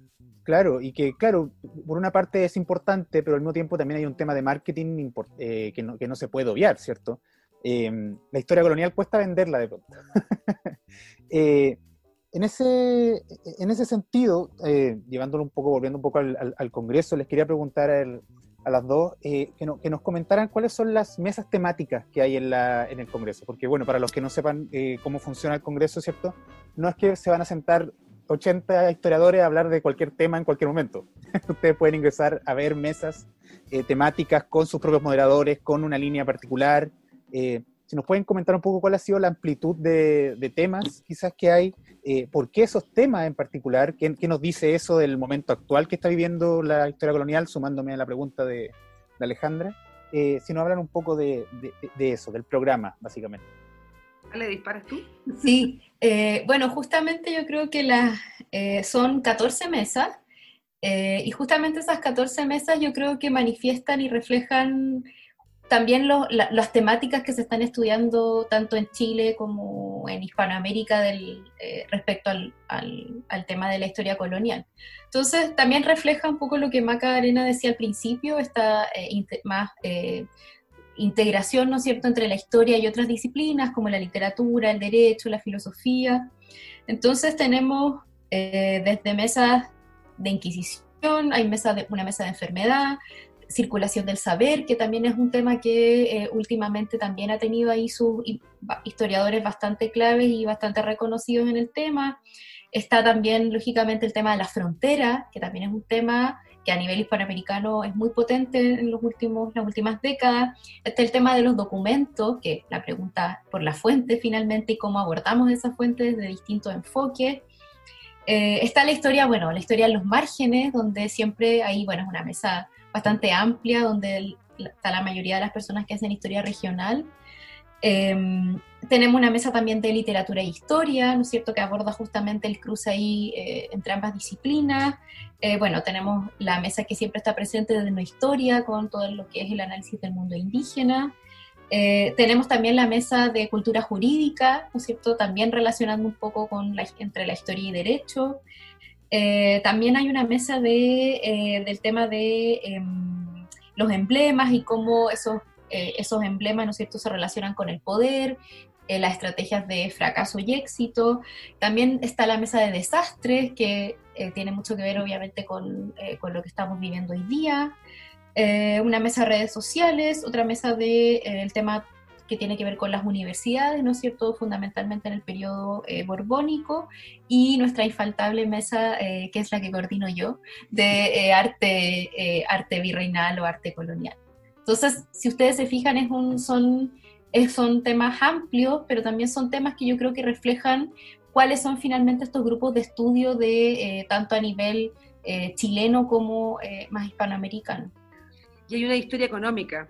Claro, y que, claro, por una parte es importante, pero al mismo tiempo también hay un tema de marketing eh, que, no, que, no, se puede obviar, ¿cierto? Em, la historia colonial cuesta venderla de pronto. eh, en, ese, en ese sentido, eh, llevándolo un poco, volviendo un poco al, al, Congreso, les quería preguntar a, las dos eh, que, no, que, nos comentaran cuáles son las mesas temáticas que hay en, la, en el Congreso. Porque, bueno, para los que no sepan eh, cómo funciona el Congreso, ¿cierto? No es que se van a sentar 80 historiadores a hablar de cualquier tema en cualquier momento. Ustedes pueden ingresar a ver mesas eh, temáticas con sus propios moderadores, con una línea particular. Eh, si nos pueden comentar un poco cuál ha sido la amplitud de, temas quizás que hay, eh, por qué esos temas en particular, ¿Qué, ¿Qué, nos dice eso del momento actual que está viviendo la historia colonial, sumándome a la pregunta de, Alejandra, si nos hablan un poco de eso, del programa, básicamente. ¿Le disparas tú? Sí, eh, bueno, justamente yo creo que las, eh, son 14 mesas eh, y justamente esas 14 mesas yo creo que manifiestan y reflejan también lo, la, las temáticas que se están estudiando tanto en Chile como en Hispanoamérica del, eh, respecto al, al, tema de la historia colonial. Entonces también refleja un poco lo que Maca Arena decía al principio, esta eh, más integración, ¿no es cierto?, entre la historia y otras disciplinas como la literatura, el derecho, la filosofía. Entonces tenemos eh, desde mesas de inquisición, hay mesa de, una mesa de enfermedad, circulación del saber, que también es un tema que eh, últimamente también ha tenido ahí sus historiadores bastante claves y bastante reconocidos en el tema. Está también, lógicamente, el tema de la frontera, que también es un tema que a nivel hispanoamericano es muy potente en los últimos, las últimas décadas. Está el tema de los documentos, que la pregunta por la fuente finalmente y cómo abordamos esas fuentes desde distintos enfoques. Eh, está la historia, bueno, la historia en los márgenes, donde siempre hay, bueno, es una mesa bastante amplia, donde el, está la mayoría de las personas que hacen historia regional. Eh, tenemos una mesa también de literatura e historia, ¿no es cierto?, que aborda justamente el cruce ahí eh, entre ambas disciplinas. Eh, bueno, tenemos la mesa que siempre está presente desde la historia, con todo lo que es el análisis del mundo indígena. Eh, tenemos también la mesa de cultura jurídica, ¿no es cierto?, también relacionando un poco con la, entre la historia y derecho. también hay una mesa de, del tema de em, los emblemas y cómo esos eh, esos emblemas, ¿no es cierto?, se relacionan con el poder, eh, las estrategias de fracaso y éxito. También está la mesa de desastres, que eh, tiene mucho que ver obviamente con, eh, con, lo que estamos viviendo hoy día. una mesa de redes sociales, otra mesa del de, el tema que tiene que ver con las universidades, ¿no es cierto?, fundamentalmente en el periodo borbónico, y nuestra infaltable mesa, que es la que coordino yo, de arte, arte virreinal o arte colonial. Entonces, si ustedes se fijan, es un, son, es, temas amplios, pero también son temas que yo creo que reflejan cuáles son finalmente estos grupos de estudio de eh, tanto a nivel eh, chileno como eh, más hispanoamericano. Y hay una historia económica,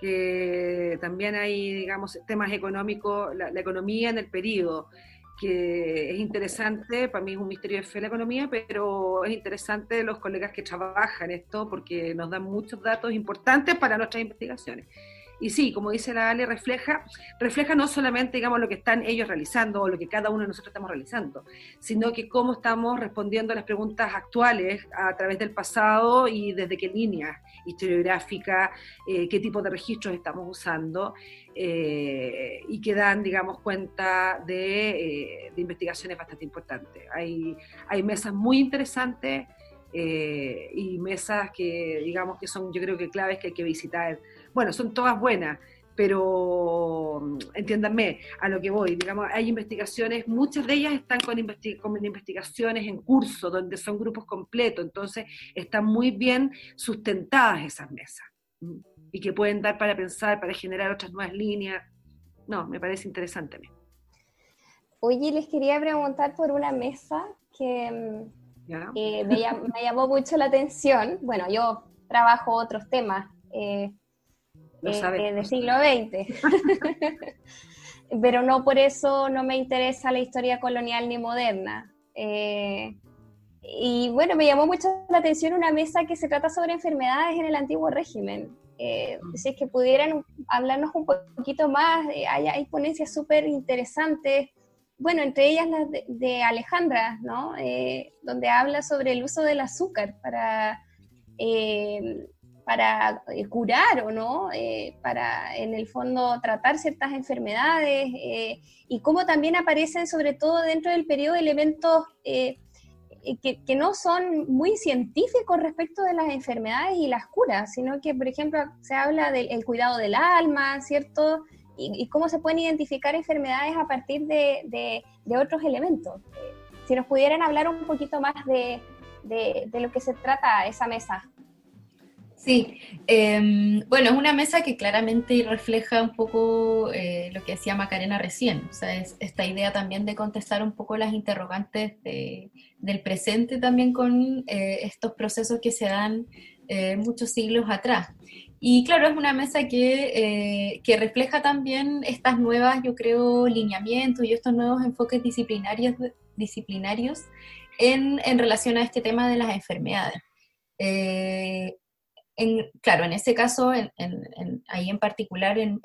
que también hay, digamos, temas económicos, la, la economía en el periodo, que es interesante, para mí es un misterio de fe la economía, pero es interesante los colegas que trabajan esto porque nos dan muchos datos importantes para nuestras investigaciones. Y sí, como dice la Ale, refleja, refleja no solamente, digamos, lo que están ellos realizando o lo que cada uno de nosotros estamos realizando, sino que cómo estamos respondiendo a las preguntas actuales a través del pasado y desde qué líneas historiográficas, eh, qué tipo de registros estamos usando eh, y que dan, digamos, cuenta de, eh, de, investigaciones bastante importantes. Hay, hay mesas muy interesantes y mesas que, digamos, que son, yo creo que claves que hay que visitar. Bueno, son todas buenas, pero mm, entiéndanme a lo que voy, digamos, hay investigaciones, muchas de ellas están con, investi con, investigaciones en curso, donde son grupos completos, entonces están muy bien sustentadas esas mesas y que pueden dar para pensar, para generar otras nuevas líneas. No, me parece interesante. Oye, les quería preguntar por una mesa que eh, me, llamó, me, llamó mucho la atención. Bueno, yo trabajo otros temas eh, eh, del siglo XX, pero no por eso no me interesa la historia colonial ni moderna. Eh, y bueno, me llamó mucho la atención una mesa que se trata sobre enfermedades en el antiguo régimen. Eh, mm. si es que pudieran hablarnos un poquito más, hay, hay, ponencias súper interesantes, bueno, entre ellas las de, Alejandra, ¿no? Eh, donde habla sobre el uso del azúcar para, eh, para curar o no, para en el fondo tratar ciertas enfermedades y cómo también aparecen sobre todo dentro del periodo elementos eh, que, no son muy científicos respecto de las enfermedades y las curas, sino que, por ejemplo, se habla del cuidado del alma, ¿cierto? Y, cómo se pueden identificar enfermedades a partir de, otros elementos. Eh, si nos pudieran hablar un poquito más de, lo que se trata esa mesa. Sí, em, bueno, es una mesa que claramente refleja un poco eh, lo que decía Macarena recién, o sea, es esta idea también de contestar un poco las interrogantes del presente también con eh, estos procesos que se dan eh, muchos siglos atrás. Y claro, es una mesa que, que, refleja también estas nuevas, yo creo, lineamientos y estos nuevos enfoques disciplinarios, disciplinarios en relación a este tema de las enfermedades claro, en ese caso, ahí en particular, en,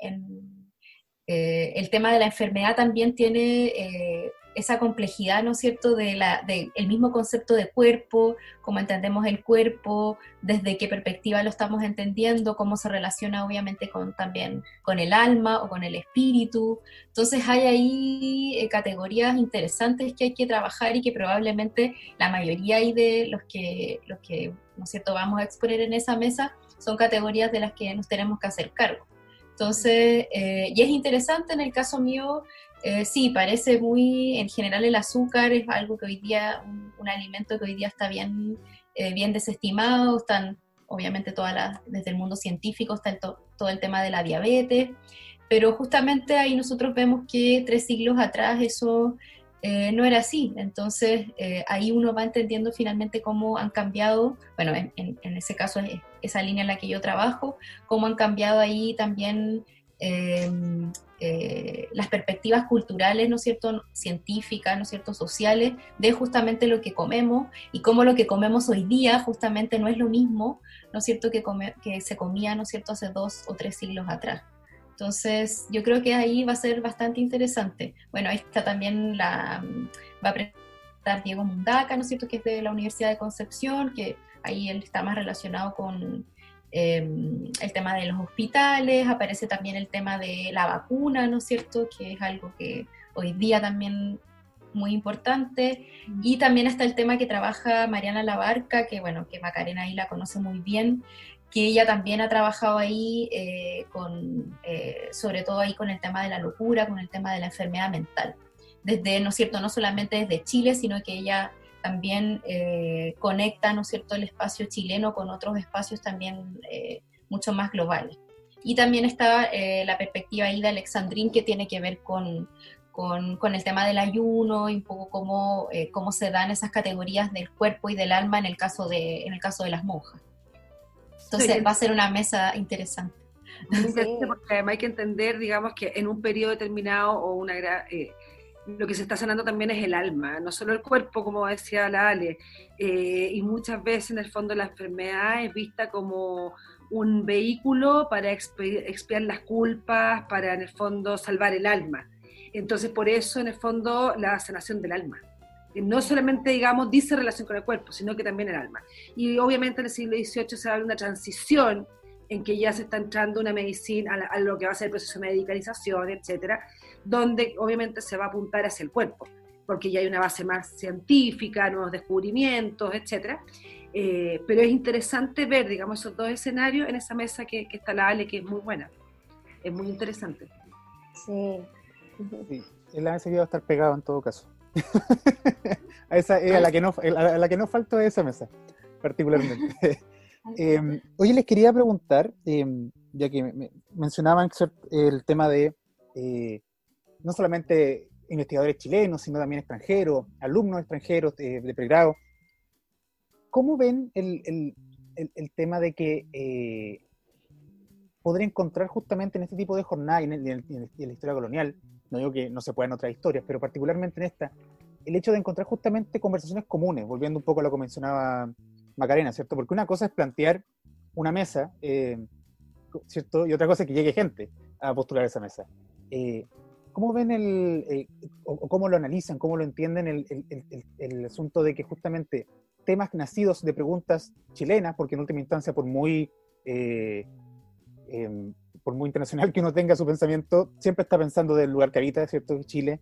eh, el tema de la enfermedad también tiene eh, esa complejidad, ¿no es cierto?, del de el mismo concepto de cuerpo, cómo entendemos el cuerpo, desde qué perspectiva lo estamos entendiendo, cómo se relaciona obviamente con, también con el alma o con el espíritu. Entonces hay ahí eh, categorías interesantes que hay que trabajar y que probablemente la mayoría de los que, los que ¿no es cierto?, vamos a exponer en esa mesa, son categorías de las que nos tenemos que hacer cargo. Entonces, eh, y es interesante en el caso mío, eh, sí, parece muy, en general el azúcar es algo que hoy día, un, alimento que hoy día está bien, eh, bien desestimado, están obviamente todas las, desde el mundo científico está todo el tema de la diabetes, pero justamente ahí nosotros vemos que tres siglos atrás eso eh, no era así. Entonces ahí uno va entendiendo finalmente cómo han cambiado, bueno, en, ese caso es esa línea en la que yo trabajo, cómo han cambiado ahí también em, eh, las perspectivas culturales, ¿no es cierto?, científicas, ¿no es cierto?, sociales, de justamente lo que comemos y cómo lo que comemos hoy día justamente no es lo mismo, ¿no es cierto?, que, que se comía, ¿no es cierto?, hace dos o tres siglos atrás. Entonces, yo creo que ahí va a ser bastante interesante. Bueno, ahí está también la, va a presentar Diego Mundaca, ¿no es cierto?, que es de la Universidad de Concepción, que ahí él está más relacionado con em, el tema de los hospitales, aparece también el tema de la vacuna, ¿no es cierto?, que es algo que hoy día también muy importante. Y también está el tema que trabaja Mariana Labarca, que bueno, que Macarena ahí la conoce muy bien, que ella también ha trabajado ahí, eh, con, eh, sobre todo ahí con el tema de la locura, con el tema de la enfermedad mental. Desde, ¿no es cierto?, no solamente desde Chile, sino que ella también eh, conecta, ¿no es cierto?, el espacio chileno con otros espacios también mucho más globales. Y también está la perspectiva ahí de Alexandrín que tiene que ver con, con, con, el tema del ayuno y un poco cómo, cómo se dan esas categorías del cuerpo y del alma en el caso de, en el caso de las monjas. Entonces va a ser una mesa interesante. Porque además hay que entender, digamos, que en un periodo determinado o una eh, lo que se está sanando también es el alma, no solo el cuerpo, como decía la Ale. Eh, y muchas veces, en el fondo, la enfermedad es vista como un vehículo para expiar las culpas, para, en el fondo, salvar el alma. Entonces, por eso, en el fondo, la sanación del alma no solamente, digamos, dice relación con el cuerpo, sino que también el alma. Y obviamente en el siglo XVIII se da una transición en que ya se está entrando una medicina, a, lo que va a ser el proceso de medicalización, etcétera, donde obviamente se va a apuntar hacia el cuerpo, porque ya hay una base más científica, nuevos descubrimientos, etcétera. Eh, pero es interesante ver, digamos, esos dos escenarios en esa mesa que, está la Ale, que es muy buena. Es muy interesante. Sí. sí. El mesa va a estar pegado en todo caso. a, esa, eh, a, la que no, a la que no faltó esa mesa, particularmente. Em, oye, les quería preguntar, em, ya que me, mencionaban el tema de eh, no solamente investigadores chilenos, sino también extranjeros, alumnos extranjeros de, pregrado. ¿Cómo ven el, tema de que eh, podría encontrar justamente en este tipo de jornada y en, en, la historia colonial no digo que no se puedan otras historias, pero particularmente en esta, el hecho de encontrar justamente conversaciones comunes, volviendo un poco a lo que mencionaba Macarena, ¿cierto? Porque una cosa es plantear una mesa, eh, ¿cierto? Y otra cosa es que llegue gente a postular esa mesa. Eh, ¿Cómo ven el, eh, o, cómo lo analizan, cómo lo entienden el, el, el, asunto de que justamente temas nacidos de preguntas chilenas, porque en última instancia, por muy, em, por muy internacional que uno tenga su pensamiento, siempre está pensando del lugar que habita, ¿cierto? Chile.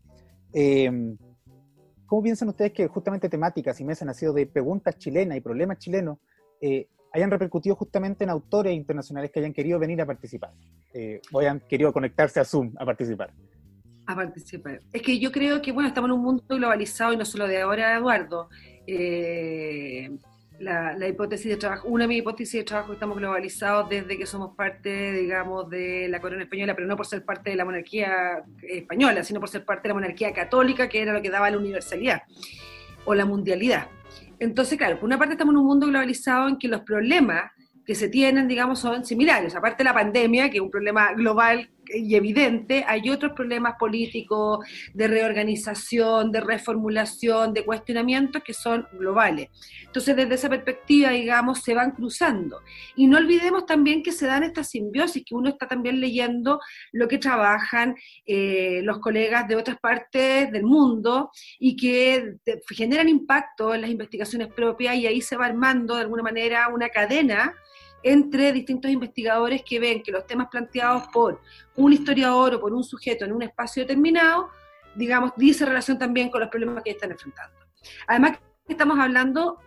¿Cómo piensan ustedes que justamente temáticas y mesas nacido de preguntas chilenas y problemas chilenos eh, hayan repercutido justamente en autores internacionales que hayan querido venir a participar eh, o hayan querido conectarse a Zoom a participar? A participar. Es que yo creo que, bueno, estamos en un mundo globalizado y no solo de ahora, Eduardo. Eh, la, hipótesis de trabajo, una de mis hipótesis de trabajo estamos globalizados desde que somos parte, digamos, de la corona española, pero no por ser parte de la monarquía española, sino por ser parte de la monarquía católica, que era lo que daba la universalidad o la mundialidad. Entonces, claro, por una parte estamos en un mundo globalizado en que los problemas que se tienen, digamos, son similares. Aparte de la pandemia, que es un problema global y evidente, hay otros problemas políticos, de reorganización, de reformulación, de cuestionamientos que son globales. Entonces, desde esa perspectiva, digamos, se van cruzando. Y no olvidemos también que se dan estas simbiosis, que uno está también leyendo lo que trabajan eh, los colegas de otras partes del mundo y que generan impacto en las investigaciones propias y ahí se va armando de alguna manera una cadena entre distintos investigadores que ven que los temas planteados por un historiador o por un sujeto en un espacio determinado, digamos, dice relación también con los problemas que están enfrentando. Además, estamos hablando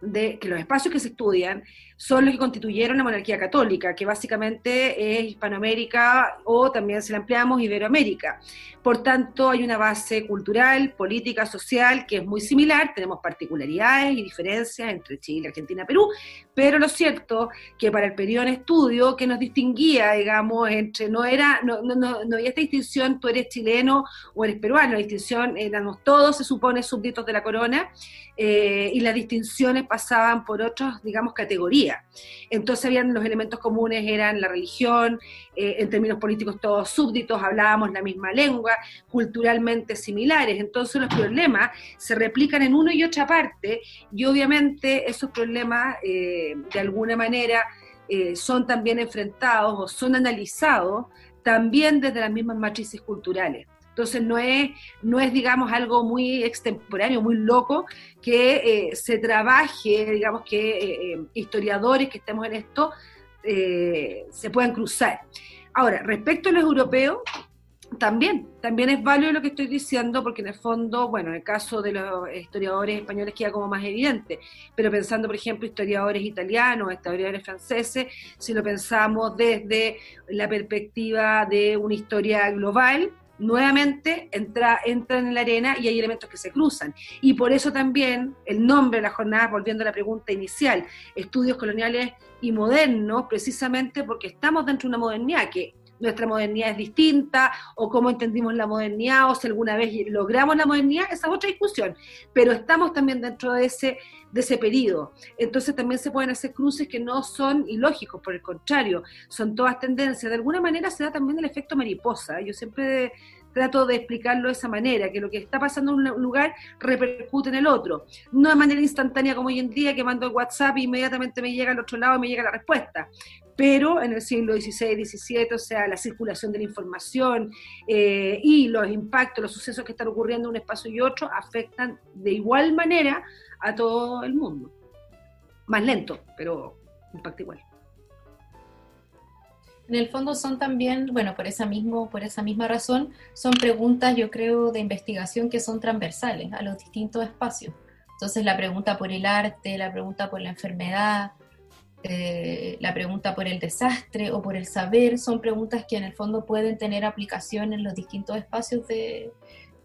de que los espacios que se estudian son los que constituyeron la monarquía católica, que básicamente es Hispanoamérica o también si la ampliamos Iberoamérica. Por tanto, hay una base cultural, política, social que es muy similar, tenemos particularidades y diferencias entre Chile, Argentina, Perú, pero lo cierto que para el periodo en estudio que nos distinguía, digamos, entre no era, no, no, no, no había esta distinción, tú eres chileno o eres peruano, la distinción éramos todos, se supone, súbditos de la corona, eh, y las distinciones pasaban por otras, digamos, categorías entonces habían los elementos comunes, eran la religión, eh, en términos políticos todos súbditos, hablábamos la misma lengua, culturalmente similares. Entonces los problemas se replican en una y otra parte y obviamente esos problemas eh, de alguna manera eh, son también enfrentados o son analizados también desde las mismas matrices culturales. Entonces no es, no es digamos, algo muy extemporáneo, muy loco, que eh, se trabaje, digamos, que eh, eh, historiadores que estemos en esto se puedan cruzar. Ahora, respecto a los europeos, también, también es válido lo que estoy diciendo, porque en el fondo, bueno, en el caso de los historiadores españoles queda como más evidente, pero pensando, por ejemplo, historiadores italianos, historiadores franceses, si lo pensamos desde la perspectiva de una historia global, nuevamente entra, entran en la arena y hay elementos que se cruzan. Y por eso también el nombre de la jornada, volviendo a la pregunta inicial, estudios coloniales y modernos, precisamente porque estamos dentro de una modernidad que nuestra modernidad es distinta, o cómo entendimos la modernidad, o si alguna vez logramos la modernidad, esa es otra discusión, pero estamos también dentro de ese, de ese periodo. Entonces también se pueden hacer cruces que no son ilógicos, por el contrario, son todas tendencias. De alguna manera se da también el efecto mariposa. Yo siempre trato de explicarlo de esa manera, que lo que está pasando en un lugar repercute en el otro. No de manera instantánea como hoy en día, que mando el WhatsApp e inmediatamente me llega al otro lado y me llega la respuesta. Pero en el siglo XVI, XVII, o sea, la circulación de la información eh, y los impactos, los sucesos que están ocurriendo en un espacio y otro, afectan de igual manera a todo el mundo. Más lento, pero impacta igual en el fondo son también, bueno, por esa, mismo, por esa misma razón, son preguntas, yo creo, de investigación que son transversales a los distintos espacios. Entonces, la pregunta por el arte, la pregunta por la enfermedad, eh, la pregunta por el desastre o por el saber, son preguntas que en el fondo pueden tener aplicación en los distintos espacios de,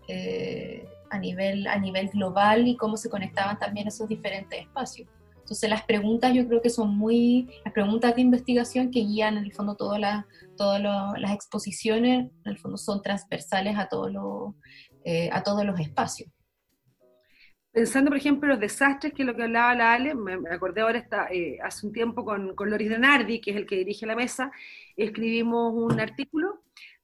eh, a, nivel, a nivel global y cómo se conectaban también esos diferentes espacios. Entonces las preguntas yo creo que son muy, las preguntas de investigación que guían en el fondo todas las, todas las exposiciones, en el fondo son transversales a, todos los, eh, a todos los espacios. Pensando, por ejemplo, en los desastres, que es lo que hablaba la Ale, me, acordé ahora eh, hace un tiempo con, con Loris Denardi, que es el que dirige la mesa, escribimos un artículo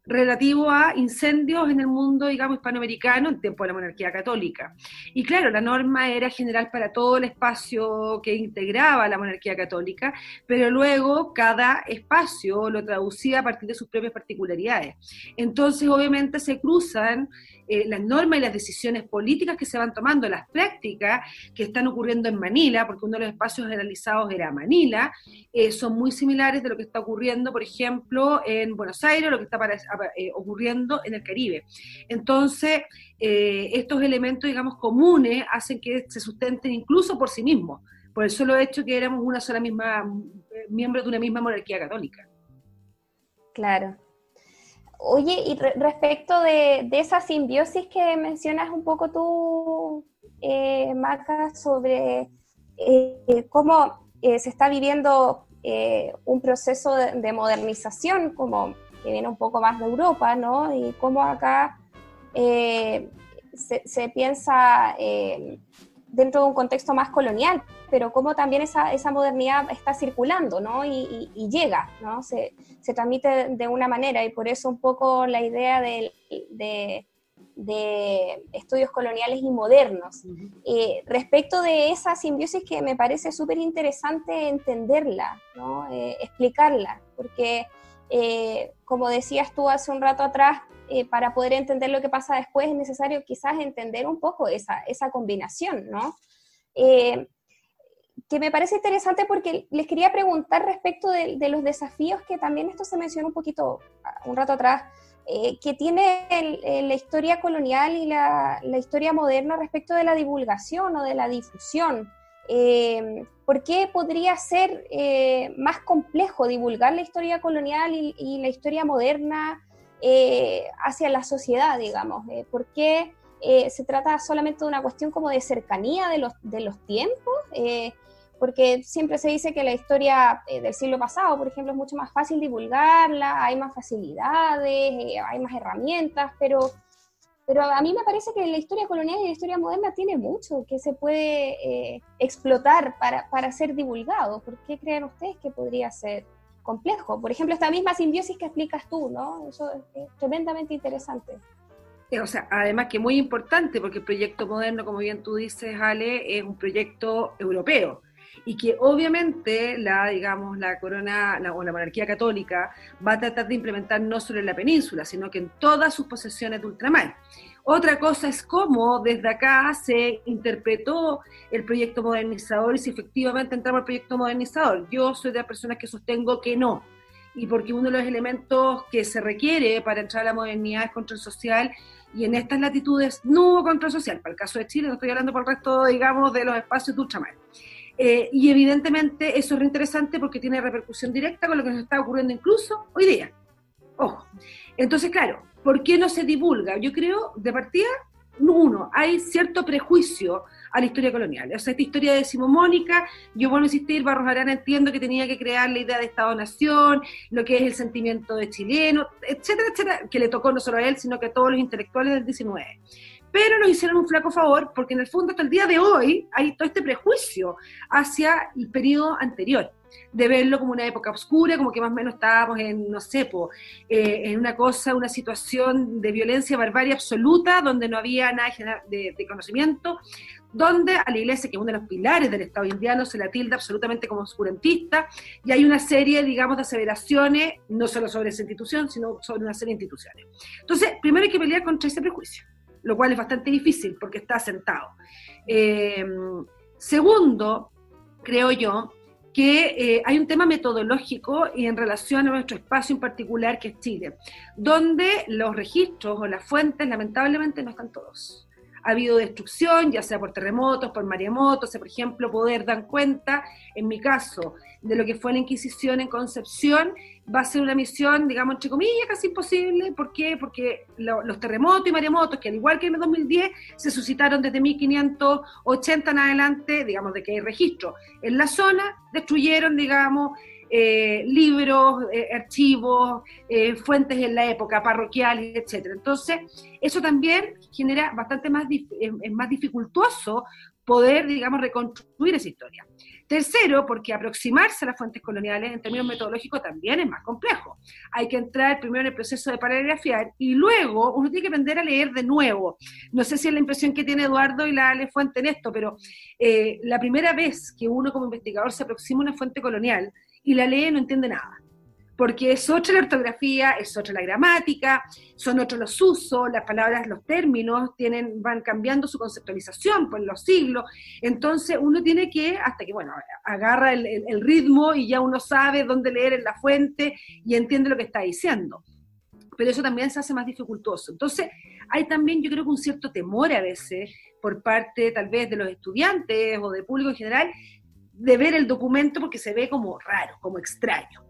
relativo a incendios en el mundo, digamos, hispanoamericano en tiempo de la monarquía católica. Y claro, la norma era general para todo el espacio que integraba la monarquía católica, pero luego cada espacio lo traducía a partir de sus propias particularidades. Entonces, obviamente, se cruzan eh, las normas y las decisiones políticas que se van tomando, las prácticas que están ocurriendo en Manila, porque uno de los espacios generalizados era Manila, eh, son muy similares de lo que está ocurriendo, por ejemplo, en Buenos Aires, lo que está eh, ocurriendo en el Caribe. Entonces, estos elementos, digamos, comunes hacen que se sustenten incluso por sí mismos, por el solo hecho que éramos una sola misma, miembro de una misma monarquía católica. Claro. Oye, y respecto de, esa simbiosis que mencionas un poco tú, eh, Maca, sobre eh, cómo eh, se está viviendo eh, un proceso de, modernización, como que viene un poco más de Europa, ¿no? Y cómo acá se, se, piensa dentro de un contexto más colonial, pero cómo también esa, esa modernidad está circulando, ¿no? Y, llega, ¿no? Se, se, transmite de una manera y por eso un poco la idea de, de, estudios coloniales y modernos. Eh, respecto de esa simbiosis que me parece súper interesante entenderla, ¿no? Eh, explicarla, porque eh, como decías tú hace un rato atrás, para poder entender lo que pasa después es necesario quizás entender un poco esa, esa combinación, ¿no? Que me parece interesante porque les quería preguntar respecto de, los desafíos que también esto se mencionó un poquito ah, un rato atrás, eh, que tiene la historia colonial y la, historia moderna respecto de la divulgación o de la difusión. Eh, ¿Por qué podría ser eh, más complejo divulgar la historia colonial y, la historia moderna hacia la sociedad, digamos? ¿Por qué se trata solamente de una cuestión como de cercanía de los, de los tiempos? Porque siempre se dice que la historia eh, del siglo pasado, por ejemplo, es mucho más fácil divulgarla, hay más facilidades, eh, hay más herramientas, pero, pero a mí me parece que la historia colonial y la historia moderna tiene mucho que se puede eh, explotar para, para ser divulgado. ¿Por qué creen ustedes que podría ser complejo? Por ejemplo, esta misma simbiosis que explicas tú, ¿no? Eso es tremendamente interesante. O sea, además que muy importante, porque el proyecto moderno, como bien tú dices, Ale, es un proyecto europeo y que obviamente la, digamos, la corona o la monarquía católica va a tratar de implementar no solo en la península, sino que en todas sus posesiones de ultramar. Otra cosa es cómo desde acá se interpretó el proyecto modernizador y si efectivamente entramos al proyecto modernizador. Yo soy de las personas que sostengo que no, y porque uno de los elementos que se requiere para entrar a la modernidad es control social, y en estas latitudes no hubo control social. Para el caso de Chile, no estoy hablando por el resto, digamos, de los espacios de ultramar. Eh, y evidentemente eso es interesante porque tiene repercusión directa con lo que nos está ocurriendo incluso hoy día. Ojo. Entonces, claro, ¿por qué no se divulga? Yo creo, de partida, uno, hay cierto prejuicio a la historia colonial. O sea, esta historia decimonónica, yo vuelvo a insistir, Barros Arana entiendo que tenía que crear la idea de Estado-Nación, lo que es el sentimiento de chileno, etcétera, etcétera, que le tocó no solo a él, sino que a todos los intelectuales del 19 pero nos hicieron un flaco favor porque en el fondo hasta el día de hoy hay todo este prejuicio hacia el periodo anterior, de verlo como una época oscura, como que más o menos estábamos en, no sé, eh, en una cosa, una situación de violencia, barbarie absoluta, donde no había nada de, de, conocimiento, donde a la iglesia, que es uno de los pilares del Estado indiano, se la tilda absolutamente como oscurantista, y hay una serie, digamos, de aseveraciones, no solo sobre esa institución, sino sobre una serie de instituciones. Entonces, primero hay que pelear contra ese prejuicio lo cual es bastante difícil porque está sentado. Eh, segundo, creo yo, que eh, hay un tema metodológico y en relación a nuestro espacio en particular que es Chile, donde los registros o las fuentes lamentablemente no están todos ha habido destrucción, ya sea por terremotos, por maremotos, por ejemplo, poder dar cuenta, en mi caso, de lo que fue la Inquisición en Concepción, va a ser una misión, digamos, entre comillas, casi imposible. ¿Por qué? Porque los terremotos y maremotos, que al igual que en el 2010, se suscitaron desde 1580 en adelante, digamos, de que hay registro en la zona, destruyeron, digamos, eh, libros, eh, archivos, eh, fuentes en la época, parroquiales, etcétera. Entonces, eso también genera bastante más, es más dificultoso poder, digamos, reconstruir esa historia. Tercero, porque aproximarse a las fuentes coloniales en términos metodológicos también es más complejo. Hay que entrar primero en el proceso de paragrafiar y luego uno tiene que aprender a leer de nuevo. No sé si es la impresión que tiene Eduardo y la Ale Fuente en esto, pero la primera vez que uno como investigador se aproxima a una fuente colonial y la lee no entiende nada. Porque es otra la ortografía, es otra la gramática, son otros los usos, las palabras, los términos tienen, van cambiando su conceptualización por los siglos, entonces uno tiene que, hasta que, bueno, agarra el, el ritmo y ya uno sabe dónde leer en la fuente y entiende lo que está diciendo. Pero eso también se hace más dificultoso. Entonces, hay también, yo creo que un cierto temor a veces por parte tal vez de los estudiantes o del público en general de ver el documento porque se ve como raro, como extraño.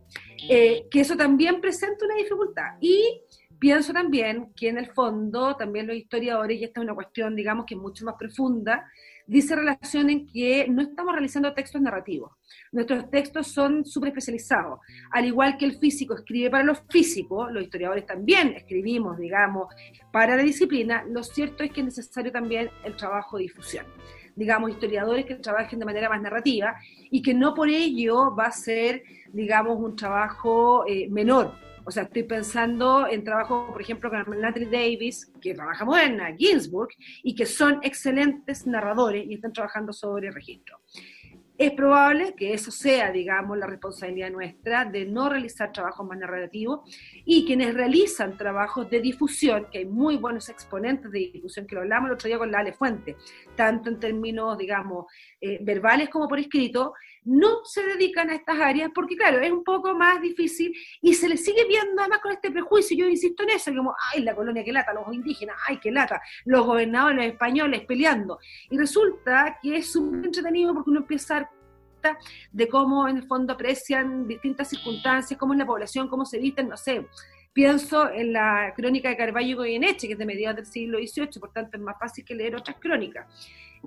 Eh, que eso también presenta una dificultad. Y pienso también que en el fondo, también los historiadores, y esta es una cuestión, digamos, que es mucho más profunda, dice relación en que no estamos realizando textos narrativos. Nuestros textos son súper especializados. Al igual que el físico escribe para los físicos, los historiadores también escribimos, digamos, para la disciplina, lo cierto es que es necesario también el trabajo de difusión digamos, historiadores que trabajen de manera más narrativa y que no por ello va a ser, digamos, un trabajo eh, menor. O sea, estoy pensando en trabajo, por ejemplo, con Natalie Davis, que trabaja moderna, Ginsburg, y que son excelentes narradores y están trabajando sobre registro. Es probable que eso sea, digamos, la responsabilidad nuestra de no realizar trabajos más narrativos y quienes realizan trabajos de difusión, que hay muy buenos exponentes de difusión, que lo hablamos el otro día con la Ale Fuente, tanto en términos, digamos, eh, verbales como por escrito, no se dedican a estas áreas porque, claro, es un poco más difícil y se les sigue viendo además con este prejuicio, yo insisto en eso, como, ay, la colonia que lata, los indígenas, ay, que lata, los gobernadores españoles peleando. Y resulta que es súper entretenido porque uno empieza a dar de cómo en el fondo aprecian distintas circunstancias, cómo es la población, cómo se visten, no sé. Pienso en la crónica de Carballo y Goyeneche, que es de mediados del siglo XVIII, por tanto es más fácil que leer otras crónicas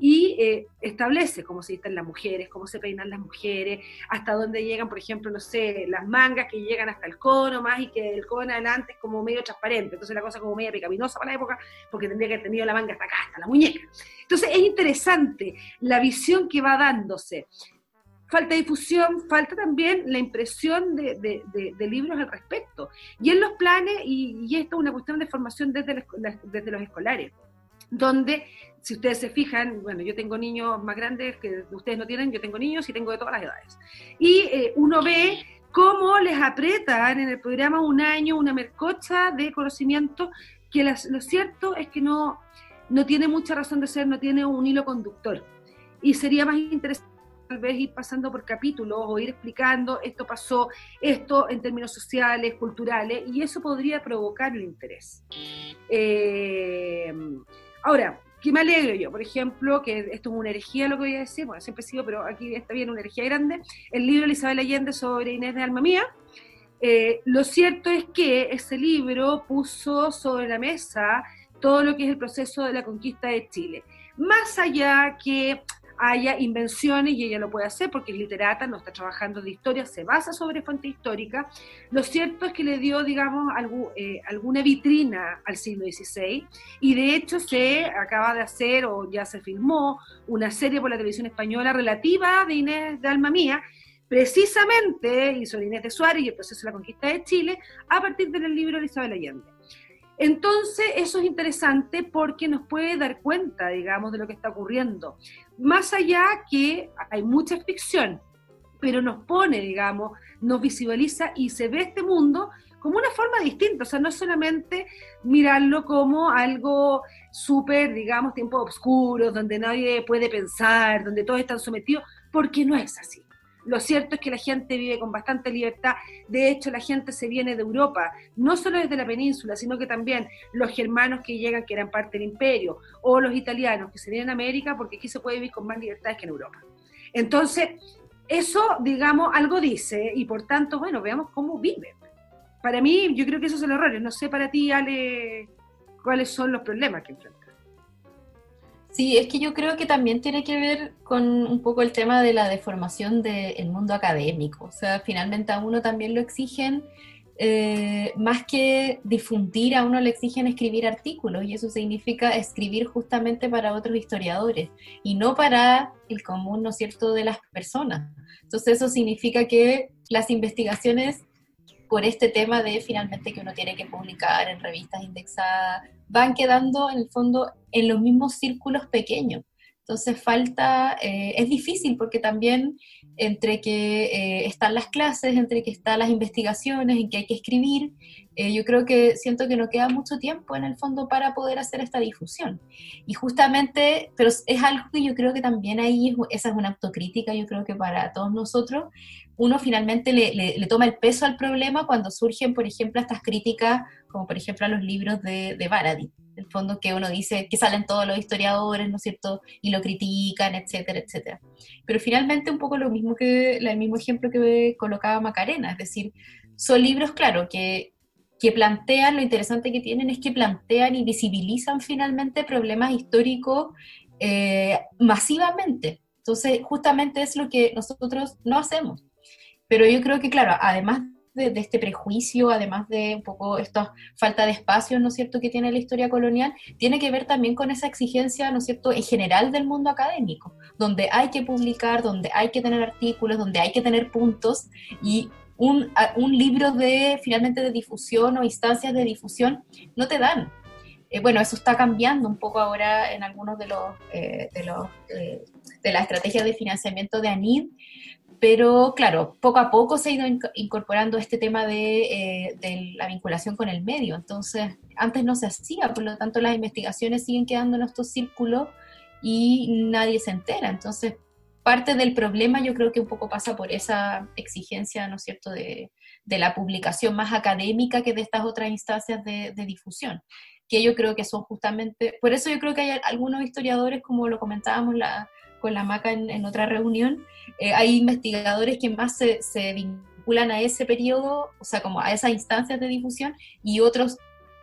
y eh, establece cómo se visten las mujeres, cómo se peinan las mujeres, hasta dónde llegan, por ejemplo, no sé, las mangas que llegan hasta el cono más y que el cono adelante es como medio transparente, entonces la cosa como media pecaminosa para la época porque tendría que haber tenido la manga hasta acá, hasta la muñeca. Entonces es interesante la visión que va dándose. Falta difusión, falta también la impresión de, libros al respecto. Y en los planes, y, esto es una cuestión de formación desde, desde los escolares, donde si ustedes se fijan, bueno, yo tengo niños más grandes que ustedes no tienen, yo tengo niños y tengo de todas las edades. Y eh, uno ve cómo les apretan en el programa un año una mercocha de conocimiento que lo cierto es que no, no tiene mucha razón de ser, no tiene un hilo conductor. Y sería más interesante vez ir pasando por capítulos o ir explicando esto pasó, esto en términos sociales, culturales, y eso podría provocar el interés. Eh, ahora, que me alegro yo, por ejemplo, que esto es una herejía lo que voy a decir, bueno, siempre he sido, pero aquí está bien una herejía grande, el libro de Isabel Allende sobre Inés de Alma Mía. Eh, lo cierto es que ese libro puso sobre la mesa todo lo que es el proceso de la conquista de Chile. Más allá que haya invenciones y ella lo puede hacer porque es literata, no está trabajando de historia, se basa sobre fuente histórica. Lo cierto es que le dio, digamos, eh, alguna vitrina al siglo XVI y de hecho se acaba de hacer o ya se filmó una serie por la televisión española relativa de Inés de Alma Mía, precisamente, y sobre Inés de Suárez y el proceso de la conquista de Chile, a partir del libro de Isabel Allende. Entonces, eso es interesante porque nos puede dar cuenta, digamos, de lo que está ocurriendo. Más allá que hay mucha ficción, pero nos pone, digamos, nos visualiza y se ve este mundo como una forma distinta, o sea, no solamente mirarlo como algo súper, digamos, tiempos oscuros, donde nadie puede pensar, donde todos están sometidos, porque no es así. Lo cierto es que la gente vive con bastante libertad. De hecho, la gente se viene de Europa, no solo desde la península, sino que también los germanos que llegan, que eran parte del imperio, o los italianos que se vienen a América, porque aquí se puede vivir con más libertades que en Europa. Entonces, eso, digamos, algo dice, y por tanto, bueno, veamos cómo vive. Para mí, yo creo que esos son los errores. No sé para ti, Ale, cuáles son los problemas que enfrentas. Sí, es que yo creo que también tiene que ver con un poco el tema de la deformación del mundo académico. O sea, finalmente a uno también lo exigen eh, más que difundir, a uno le exigen escribir artículos y eso significa escribir justamente para otros historiadores y no para el común, ¿no es cierto?, de las personas. Entonces eso significa que las investigaciones por este tema de finalmente que uno tiene que publicar en revistas indexadas, van quedando en el fondo en los mismos círculos pequeños. Entonces falta, eh, es difícil porque también entre que eh, están las clases, entre que están las investigaciones, en que hay que escribir, eh, yo creo que siento que no queda mucho tiempo en el fondo para poder hacer esta difusión. Y justamente, pero es algo que yo creo que también ahí, esa es una autocrítica, yo creo que para todos nosotros, uno finalmente le, le, toma el peso al problema cuando surgen, por ejemplo, estas críticas, como por ejemplo a los libros de, de Baradit el fondo que uno dice que salen todos los historiadores, ¿no es cierto? Y lo critican, etcétera, etcétera. Pero finalmente un poco lo mismo que el mismo ejemplo que colocaba Macarena, es decir, son libros, claro, que, que plantean, lo interesante que tienen es que plantean y visibilizan finalmente problemas históricos eh, masivamente. Entonces, justamente es lo que nosotros no hacemos. Pero yo creo que, claro, además de, este prejuicio, además de un poco esta falta de espacio, ¿no es cierto?, que tiene la historia colonial, tiene que ver también con esa exigencia, ¿no es cierto?, en general del mundo académico, donde hay que publicar, donde hay que tener artículos, donde hay que tener puntos y un, un libro de, finalmente, de difusión o instancias de difusión no te dan. Eh, bueno, eso está cambiando un poco ahora en algunos de los, eh, de los eh, de la estrategia de financiamiento de ANID, pero claro, poco a poco se ha ido incorporando este tema eh, de, la vinculación con el medio. Entonces, antes no se hacía, por lo tanto las investigaciones siguen quedando en estos círculos y nadie se entera. Entonces, parte del problema yo creo que un poco pasa por esa exigencia, ¿no es cierto?, de, la publicación más académica que de estas otras instancias de, de difusión que yo creo que son justamente, por eso yo creo que hay algunos historiadores, como lo comentábamos la, con la MACA en, otra reunión, eh, hay investigadores que más se, vinculan a ese periodo, o sea, como a esas instancias de difusión, y otros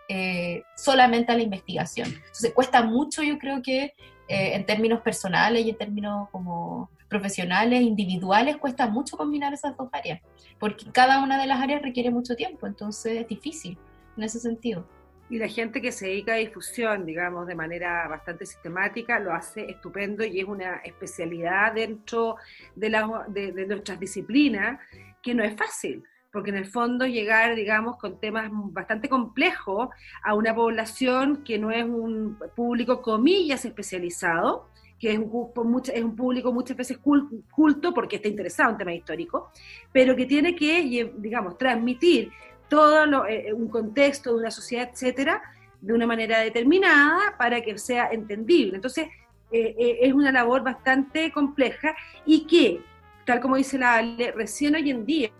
eh, solamente a la investigación. Entonces cuesta mucho, yo creo que eh, en términos personales y en términos como profesionales, individuales, cuesta mucho combinar esas dos áreas, porque cada una de las áreas requiere mucho tiempo, entonces es difícil en ese sentido. Y la gente que se dedica a difusión, digamos, de manera bastante sistemática, lo hace estupendo y es una especialidad dentro de, la, de, nuestras disciplinas que no es fácil porque en el fondo llegar, digamos, con temas bastante complejos a una población que no es un público, comillas, especializado, que es un, es un público muchas veces culto porque está interesado en temas históricos, pero que tiene que, digamos, transmitir todo eh, eh, un contexto de una sociedad, etcétera, de una manera determinada para que sea entendible. Entonces, eh, es una labor bastante compleja y que, tal como dice la Ale, recién hoy en día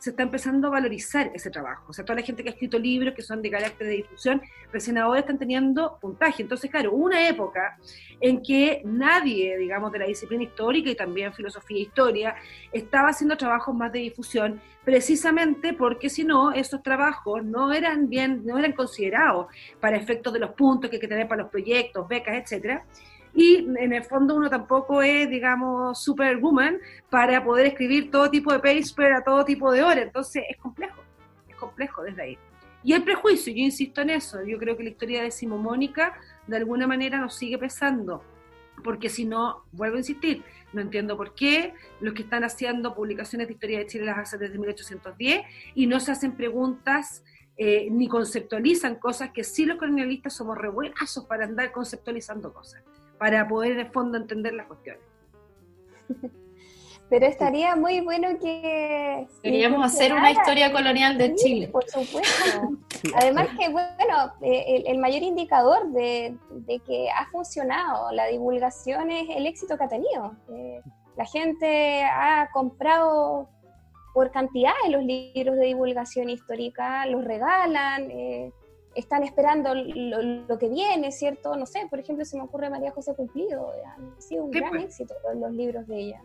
se está empezando a valorizar ese trabajo. O sea, toda la gente que ha escrito libros que son de carácter de difusión, recién ahora están teniendo puntaje. Entonces, claro, una época en que nadie, digamos, de la disciplina histórica y también filosofía e historia, estaba haciendo trabajos más de difusión, precisamente porque si no, esos trabajos no eran bien, no eran considerados para efectos de los puntos que hay que tener para los proyectos, becas, etcétera y en el fondo uno tampoco es, digamos, superwoman para poder escribir todo tipo de paper a todo tipo de hora, entonces es complejo, es complejo desde ahí. Y el prejuicio, yo insisto en eso, yo creo que la historia decimomónica de alguna manera nos sigue pesando, porque si no, vuelvo a insistir, no entiendo por qué los que están haciendo publicaciones de historia de Chile las hacen desde 1810 y no se hacen preguntas eh, ni conceptualizan cosas que sí los colonialistas somos re para andar conceptualizando cosas para poder el fondo entender las cuestiones. Pero estaría muy bueno que... Queríamos hacer una historia colonial de Chile. Por supuesto. Además que, bueno, eh, el, mayor indicador de, que ha funcionado la divulgación es el éxito que ha tenido. Eh, la gente ha comprado por cantidad de los libros de divulgación histórica, los regalan, eh, están esperando lo, que viene, ¿cierto? No sé, por ejemplo, se me ocurre María José Cumplido, ha sido un gran pues. éxito los libros de ella.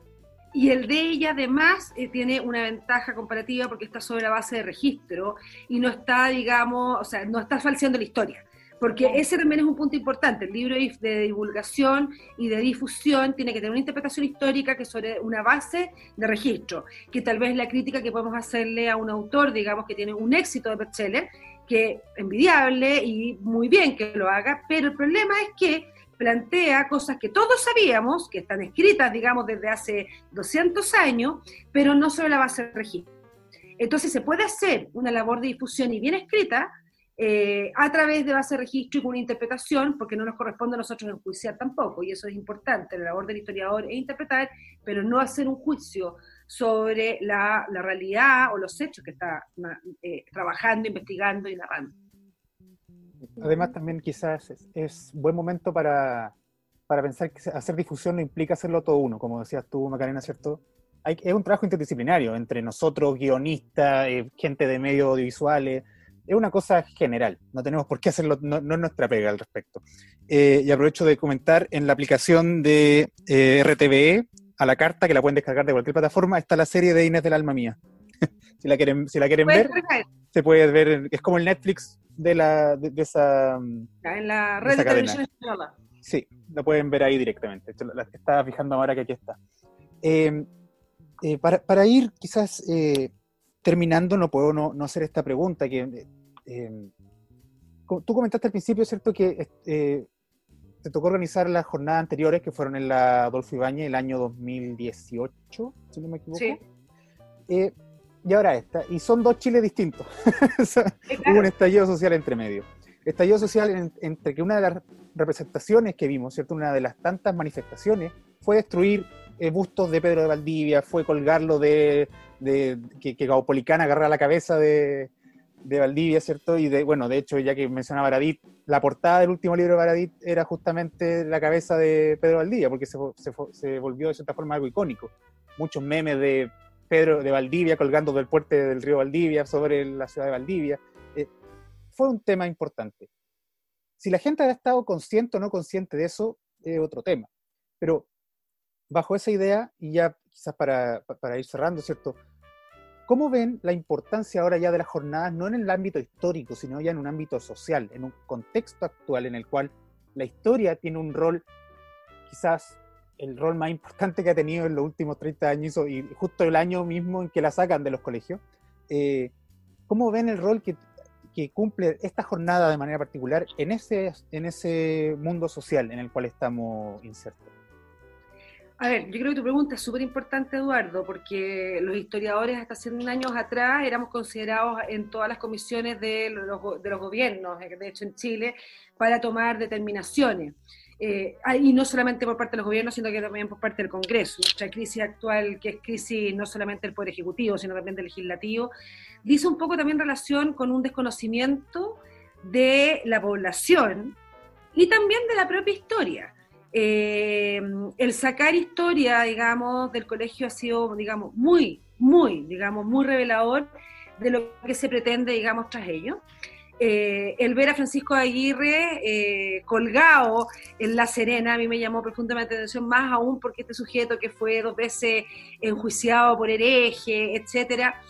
Y el de ella además eh, tiene una ventaja comparativa porque está sobre la base de registro y no está, digamos, o sea, no está falseando la historia. Porque ese también es un punto importante. El libro de divulgación y de difusión tiene que tener una interpretación histórica que es sobre una base de registro, que tal vez la crítica que podemos hacerle a un autor, digamos, que tiene un éxito de bestseller, que envidiable y muy bien que lo haga, pero el problema es que plantea cosas que todos sabíamos, que están escritas, digamos, desde hace 200 años, pero no sobre la base de registro. Entonces se puede hacer una labor de difusión y bien escrita, eh, a través de base de registro y con una interpretación, porque no nos corresponde a nosotros enjuiciar tampoco, y eso es importante, la labor del historiador es interpretar, pero no hacer un juicio sobre la, realidad o los hechos que está eh, trabajando, investigando y narrando. Además, también quizás es, buen momento para, para, pensar que hacer difusión no implica hacerlo todo uno, como decías tú, Macarena, ¿cierto? Hay, es un trabajo interdisciplinario entre nosotros, guionistas, eh, gente de medios audiovisuales, es una cosa general, no tenemos por qué hacerlo, no, es nuestra pega al respecto. Eh, y aprovecho de comentar, en la aplicación de eh, RTVE, a la carta, que la pueden descargar de cualquier plataforma, está la serie de Inés del Alma Mía. si la quieren, si la quieren ver, se puede ver, es como el Netflix de, la, de, esa... En la red de, televisión española. Sí, lo pueden ver ahí directamente. La estaba fijando ahora que aquí está. Eh, para, para, ir quizás terminando, no puedo no, hacer esta pregunta. que eh, eh, Tú comentaste al principio, ¿cierto?, que eh, te tocó organizar las jornadas anteriores, que fueron en la Adolfo Ibañez el año 2018, si no me equivoco. Sí. y ahora esta, y son dos Chiles distintos. Hubo un estallido social entre medio. Estallido social entre que una de las representaciones que vimos, ¿cierto? Una de las tantas manifestaciones fue destruir bustos de Pedro de Valdivia, fue colgarlo de de, que, que Gaupolicán agarra la cabeza de, de, Valdivia, ¿cierto? Y de, bueno, de hecho, ya que mencionaba Baradit, la portada del último libro de Baradit era justamente la cabeza de Pedro Valdivia, porque se, se, se volvió de cierta forma algo icónico. Muchos memes de Pedro de Valdivia colgando del puente del río Valdivia sobre la ciudad de Valdivia. Eh, fue un tema importante. Si la gente ha estado consciente o no consciente de eso, es otro tema. Pero bajo esa idea, y ya quizás para, para, ir cerrando, ¿cierto? ¿Cómo ven la importancia ahora ya de las jornadas, no en el ámbito histórico, sino ya en un ámbito social, en un contexto actual en el cual la historia tiene un rol, quizás el rol más importante que ha tenido en los últimos 30 años y justo el año mismo en que la sacan de los colegios? Eh, ¿Cómo ven el rol que, que, cumple esta jornada de manera particular en ese, en ese mundo social en el cual estamos insertos? A ver, yo creo que tu pregunta es súper importante, Eduardo, porque los historiadores hasta hace años atrás éramos considerados en todas las comisiones de los, de los gobiernos, eh, de hecho en Chile, para tomar determinaciones. Eh, y no solamente por parte de los gobiernos, sino que también por parte del Congreso. Nuestra crisis actual, que es crisis no solamente del Poder Ejecutivo, sino también del Legislativo, dice un poco también relación con un desconocimiento de la población y también de la propia historia. Eh, el sacar historia, digamos, del colegio ha sido, digamos, muy, muy, digamos, muy revelador de lo que se pretende, digamos, tras ello. Eh, el ver a Francisco Aguirre eh, colgado en La Serena a mí me llamó profundamente la atención, más aún porque este sujeto que fue dos veces enjuiciado por hereje, etcétera,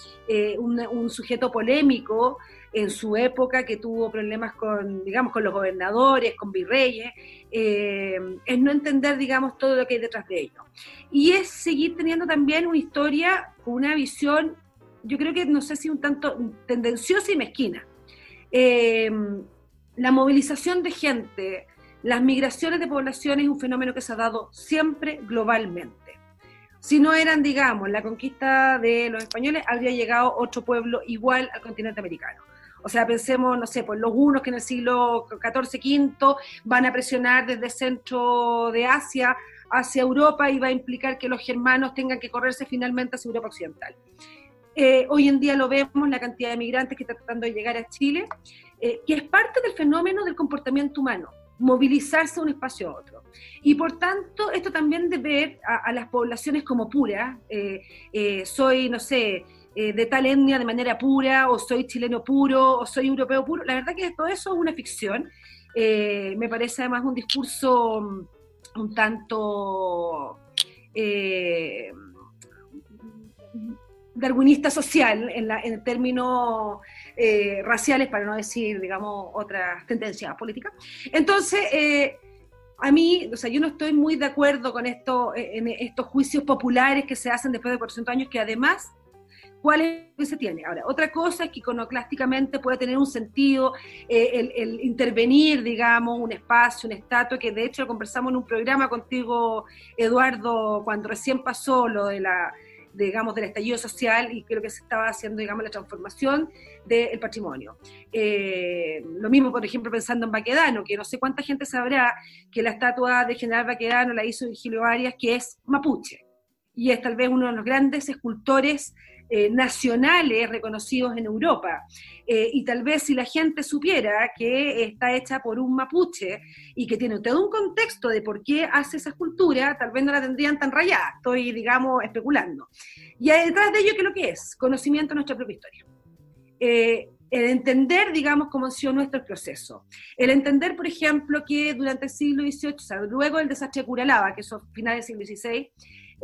un, un, sujeto polémico en su época que tuvo problemas con, digamos, con los gobernadores, con virreyes, eh, es no entender, digamos, todo lo que hay detrás de ello. Y es seguir teniendo también una historia una visión, yo creo que no sé si un tanto tendenciosa y mezquina. Eh, la movilización de gente, las migraciones de población es un fenómeno que se ha dado siempre globalmente. Si no eran, digamos, la conquista de los españoles, habría llegado otro pueblo igual al continente americano. O sea, pensemos, no sé, pues los unos que en el siglo XIV, V van a presionar desde el centro de Asia hacia Europa y va a implicar que los germanos tengan que correrse finalmente hacia Europa Occidental. Eh, hoy en día lo vemos, la cantidad de migrantes que está tratando de llegar a Chile, eh, que es parte del fenómeno del comportamiento humano, movilizarse de un espacio a otro. Y por tanto, esto también de ver a, las poblaciones como puras, eh, soy, no sé, eh, de tal etnia de manera pura, o soy chileno puro, o soy europeo puro. La verdad que todo eso es una ficción. Eh, me parece además un discurso mm, un tanto... Eh, darwinista social en, la, en términos eh, raciales, para no decir, digamos, otras tendencias políticas. Entonces, eh, a mí, o sea, yo no estoy muy de acuerdo con esto, en estos juicios populares que se hacen después de 400 años, que además cuál es lo que se tiene. Ahora, otra cosa es que iconoclásticamente puede tener un sentido eh, el, intervenir, digamos, un espacio, un estatua, que de hecho lo conversamos en un programa contigo, Eduardo, cuando recién pasó lo de la digamos, del estallido social y creo que se estaba haciendo, digamos, la transformación del patrimonio. Eh, lo mismo, por ejemplo, pensando en Baquedano, que no sé cuánta gente sabrá que la estatua de General Baquedano la hizo Virgilio Arias, que es mapuche, y es tal vez uno de los grandes escultores eh, nacionales reconocidos en Europa. Eh, y tal vez si la gente supiera que está hecha por un mapuche y que tiene todo un contexto de por qué hace esa escultura, tal vez no la tendrían tan rayada. Estoy, digamos, especulando. Y detrás de ello, ¿qué es lo que es? Conocimiento de nuestra propia historia. Eh, el entender, digamos, cómo ha sido nuestro proceso. El entender, por ejemplo, que durante el siglo XVIII, o sea, luego del desastre de Curalaba, que es finales del siglo XVI,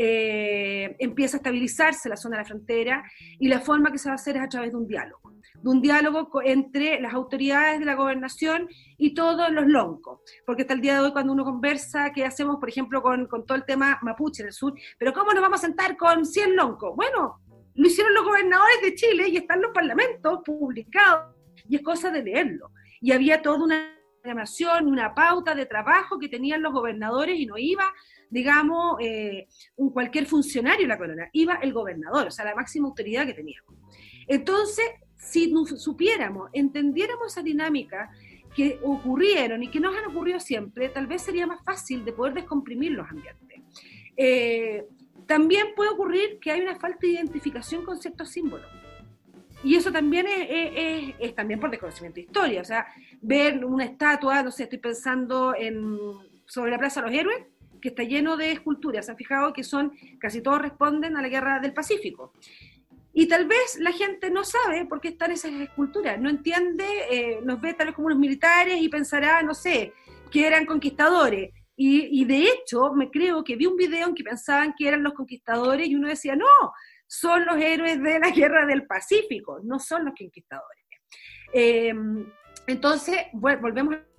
eh, empieza a estabilizarse la zona de la frontera y la forma que se va a hacer es a través de un diálogo, de un diálogo entre las autoridades de la gobernación y todos los loncos, porque hasta el día de hoy cuando uno conversa, ¿qué hacemos, por ejemplo, con, con todo el tema mapuche en el sur? Pero ¿cómo nos vamos a sentar con 100 loncos? Bueno, lo hicieron los gobernadores de Chile y están los parlamentos publicados y es cosa de leerlo. Y había toda una programación, una pauta de trabajo que tenían los gobernadores y no iba digamos, eh, un cualquier funcionario de la corona, iba el gobernador, o sea, la máxima autoridad que teníamos. Entonces, si supiéramos, entendiéramos esa dinámica que ocurrieron y que nos han ocurrido siempre, tal vez sería más fácil de poder descomprimir los ambientes. Eh, también puede ocurrir que hay una falta de identificación con ciertos símbolos. Y eso también es, es, también por desconocimiento de historia. O sea, ver una estatua, no sé, estoy pensando en, sobre la Plaza de los Héroes, que está lleno de esculturas. ¿Se han fijado que son, casi todos responden a la guerra del Pacífico? Y tal vez la gente no sabe por qué están esas esculturas, no entiende, eh, nos ve tal vez como unos militares y pensará, no sé, que eran conquistadores. Y, de hecho, me creo que vi un video en que pensaban que eran los conquistadores y uno decía, no, son los héroes de la guerra del Pacífico, no son los conquistadores. Eh, entonces, volvemos a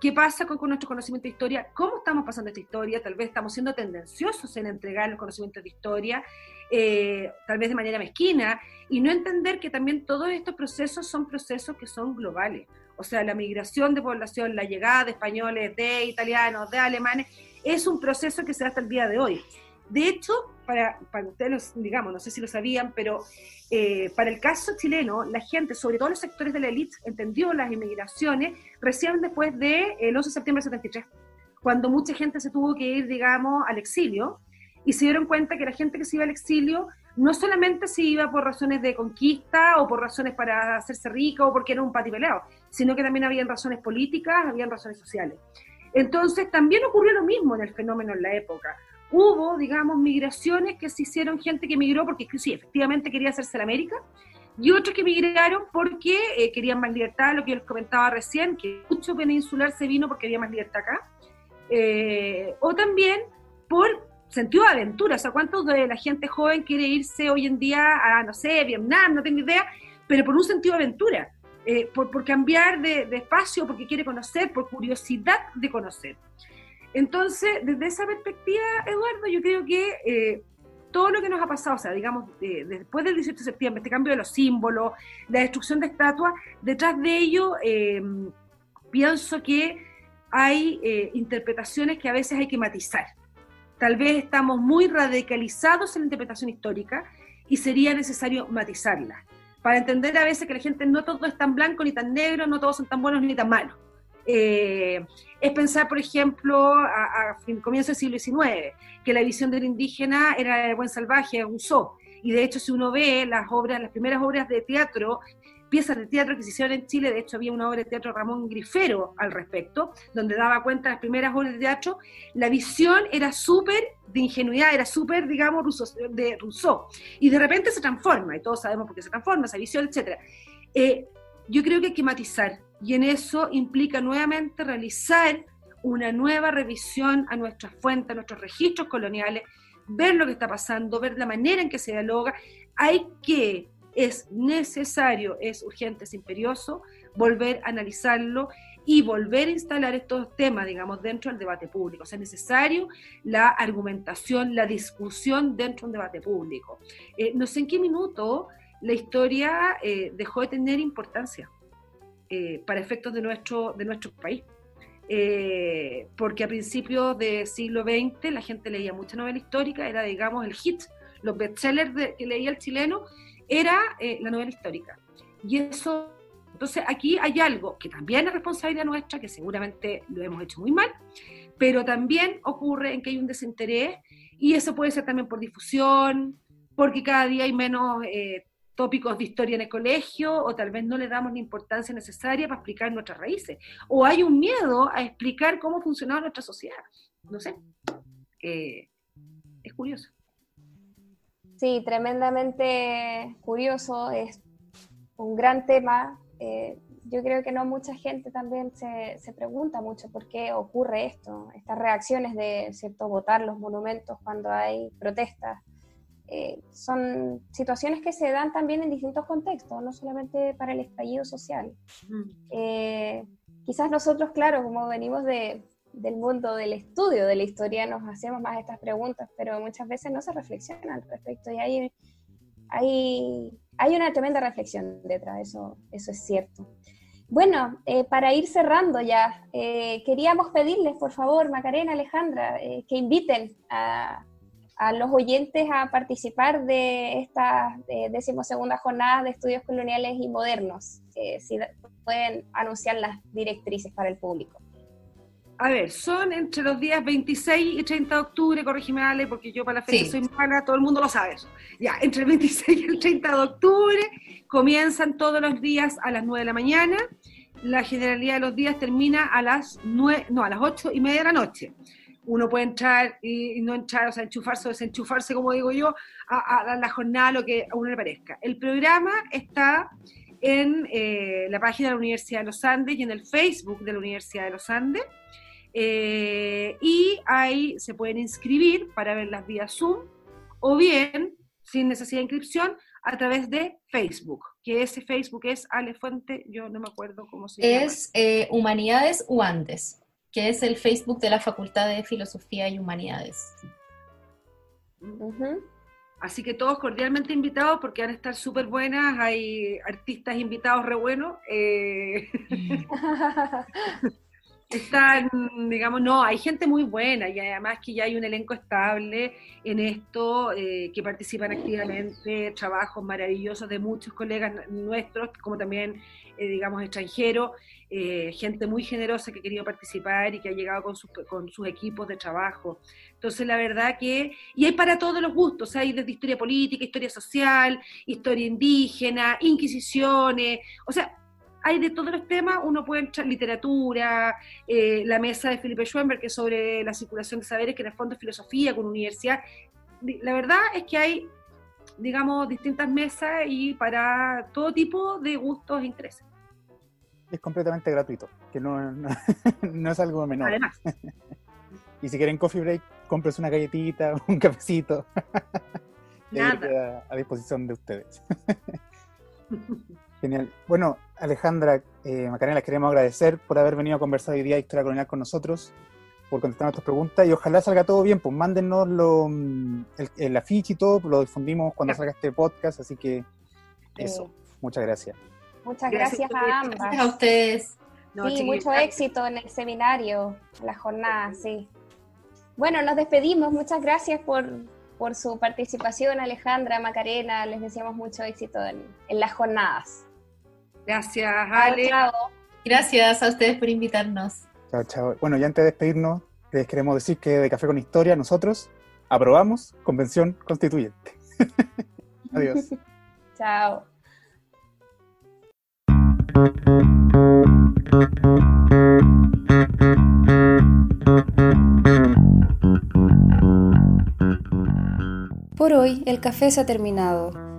¿Qué pasa con, nuestro conocimiento de historia? ¿Cómo estamos pasando esta historia? Tal vez estamos siendo tendenciosos en entregar los conocimientos de historia, eh, tal vez de manera mezquina, y no entender que también todos estos procesos son procesos que son globales. O sea, la migración de población, la llegada de españoles, de italianos, de alemanes, es un proceso que se da hasta el día de hoy. De hecho, para, para ustedes, digamos, no sé si lo sabían, pero eh, para el caso chileno, la gente, sobre todo los sectores de la élite, entendió las inmigraciones recién después del de, 11 de septiembre de 73, cuando mucha gente se tuvo que ir, digamos, al exilio, y se dieron cuenta que la gente que se iba al exilio no solamente se iba por razones de conquista o por razones para hacerse rica o porque era un patipelado, sino que también habían razones políticas, habían razones sociales. Entonces también ocurrió lo mismo en el fenómeno en la época hubo, digamos, migraciones que se hicieron gente que migró porque sí, efectivamente quería hacerse la América, y otros que migraron porque eh, querían más libertad, lo que yo les comentaba recién, que mucho peninsular se vino porque había más libertad acá, eh, o también por sentido de aventura, o sea, ¿cuántos de la gente joven quiere irse hoy en día a, no sé, Vietnam, no tengo idea, pero por un sentido de aventura, eh, por, cambiar de, de espacio, porque quiere conocer, por curiosidad de conocer. Entonces, desde esa perspectiva, Eduardo, yo creo que eh, todo lo que nos ha pasado, o sea, digamos, después del 18 de septiembre, este cambio de los símbolos, la destrucción de estatuas, detrás de ello eh, pienso que hay eh, interpretaciones que a veces hay que matizar. Tal vez estamos muy radicalizados en la interpretación histórica y sería necesario matizarla, para entender a veces que la gente no todo es tan blanco ni tan negro, no todos son tan buenos ni tan malos eh, es pensar, por ejemplo, a, a comienzo del siglo XIX, que la visión del indígena era el buen salvaje, usó. Y de hecho, si uno ve las obras, las primeras obras de teatro, piezas de teatro que se hicieron en Chile, de hecho había una obra de teatro Ramón Grifero al respecto, donde daba cuenta de las primeras obras de teatro, la visión era súper de ingenuidad, era súper, digamos, de Rousseau. Y de repente se transforma, y todos sabemos por qué se transforma, esa visión, etc. Eh, yo creo que hay que matizar, y en eso implica nuevamente realizar una nueva revisión a nuestras fuentes, a nuestros registros coloniales, ver lo que está pasando, ver la manera en que se dialoga. Hay que, es necesario, es urgente, es imperioso, volver a analizarlo y volver a instalar estos temas, digamos, dentro del debate público. O sea, es necesario la argumentación, la discusión dentro de un debate público. Eh, no sé en qué minuto la historia eh, dejó de tener importancia eh, para efectos de nuestro, de nuestro país. porque a principios del siglo XX la gente leía mucha novela histórica, era, digamos, el hit, los bestsellers que leía el chileno, era la novela histórica. Y eso entonces aquí hay algo que también es responsabilidad nuestra, que seguramente lo hemos hecho muy mal, pero también ocurre en que hay un desinterés y eso puede ser también por difusión, porque cada día hay menos eh, tópicos de historia en el colegio o tal vez no le damos la importancia necesaria para explicar nuestras raíces. O hay un miedo a explicar cómo funcionaba nuestra sociedad. No sé. Eh, es curioso. Sí, tremendamente curioso. Es un gran tema eh, yo creo que no mucha gente también se, se, pregunta mucho por qué ocurre esto, estas reacciones de cierto votar los monumentos cuando hay protestas. Eh, son situaciones que se dan también en distintos contextos, no solamente para el estallido social. Eh, quizás nosotros, claro, como venimos de, del mundo del estudio de la historia, nos hacemos más estas preguntas, pero muchas veces no se reflexiona al respecto y hay, hay hay una tremenda reflexión detrás, eso, eso es cierto. Bueno, eh, para ir cerrando ya, queríamos pedirles, por favor, Macarena, Alejandra, que inviten a, a, los oyentes a participar de estas decimosegundas jornadas de estudios coloniales y modernos, si pueden anunciar las directrices para el público. A ver, son entre los días 26 y 30 de octubre, corrígeme Ale, porque yo para la fecha soy mala, todo el mundo lo sabe eso. Ya, entre el 26 y el 30 de octubre comienzan todos los días a las 9 de la mañana. La generalidad de los días termina a las 9, no, a las 8 y media de la noche. Uno puede entrar y, no entrar, o sea, enchufarse o desenchufarse, como digo yo, a, la jornada, lo que a uno le parezca. El programa está en eh, la página de la Universidad de los Andes y en el Facebook de la Universidad de los Andes. Eh, y ahí se pueden inscribir para verlas vía Zoom o bien, sin necesidad de inscripción, a través de Facebook, que ese Facebook es Ale Fuente, yo no me acuerdo cómo se llama. Es eh, Humanidades UANDES, que es el Facebook de la Facultad de Filosofía y Humanidades. Así que todos cordialmente invitados porque van a estar súper buenas, hay artistas invitados re buenos. Eh, están, digamos, no, hay gente muy buena y además que ya hay un elenco estable en esto, eh, que participan activamente, trabajos maravillosos de muchos colegas nuestros, como también, eh, digamos, extranjeros, eh, gente muy generosa que ha querido participar y que ha llegado con sus, con sus equipos de trabajo. Entonces, la verdad que, y hay para todos los gustos, hay desde historia política, historia social, historia indígena, inquisiciones, o sea, hay de todos los temas, uno puede entrar literatura, eh, la mesa de Felipe Schoenberg, que es sobre la circulación de saberes, que en el fondo es filosofía con universidad. La verdad es que hay, digamos, distintas mesas y para todo tipo de gustos e intereses. Es completamente gratuito, que no, no, es algo menor. Además. y si quieren coffee break, compres una galletita, un cafecito. Nada. a disposición de ustedes. Genial. Bueno, Alejandra, eh, Macarena, les queremos agradecer por haber venido a conversar hoy día de Historia Colonial con nosotros, por contestar nuestras preguntas y ojalá salga todo bien, pues mándenos lo, mm, el, afiche y todo, lo difundimos cuando salga este podcast, así que eso, muchas gracias. Muchas gracias, a ambas. Gracias a ustedes. sí, mucho éxito en el seminario, en la jornada, sí. Bueno, nos despedimos, muchas gracias por, por su participación, Alejandra, Macarena, les deseamos mucho éxito en, en las jornadas. Gracias, Ale. Gracias a ustedes por invitarnos. Chao, chao. Bueno, y antes de despedirnos, les queremos decir que de Café con Historia nosotros aprobamos Convención Constituyente. Adiós. chao. Por hoy el café se ha terminado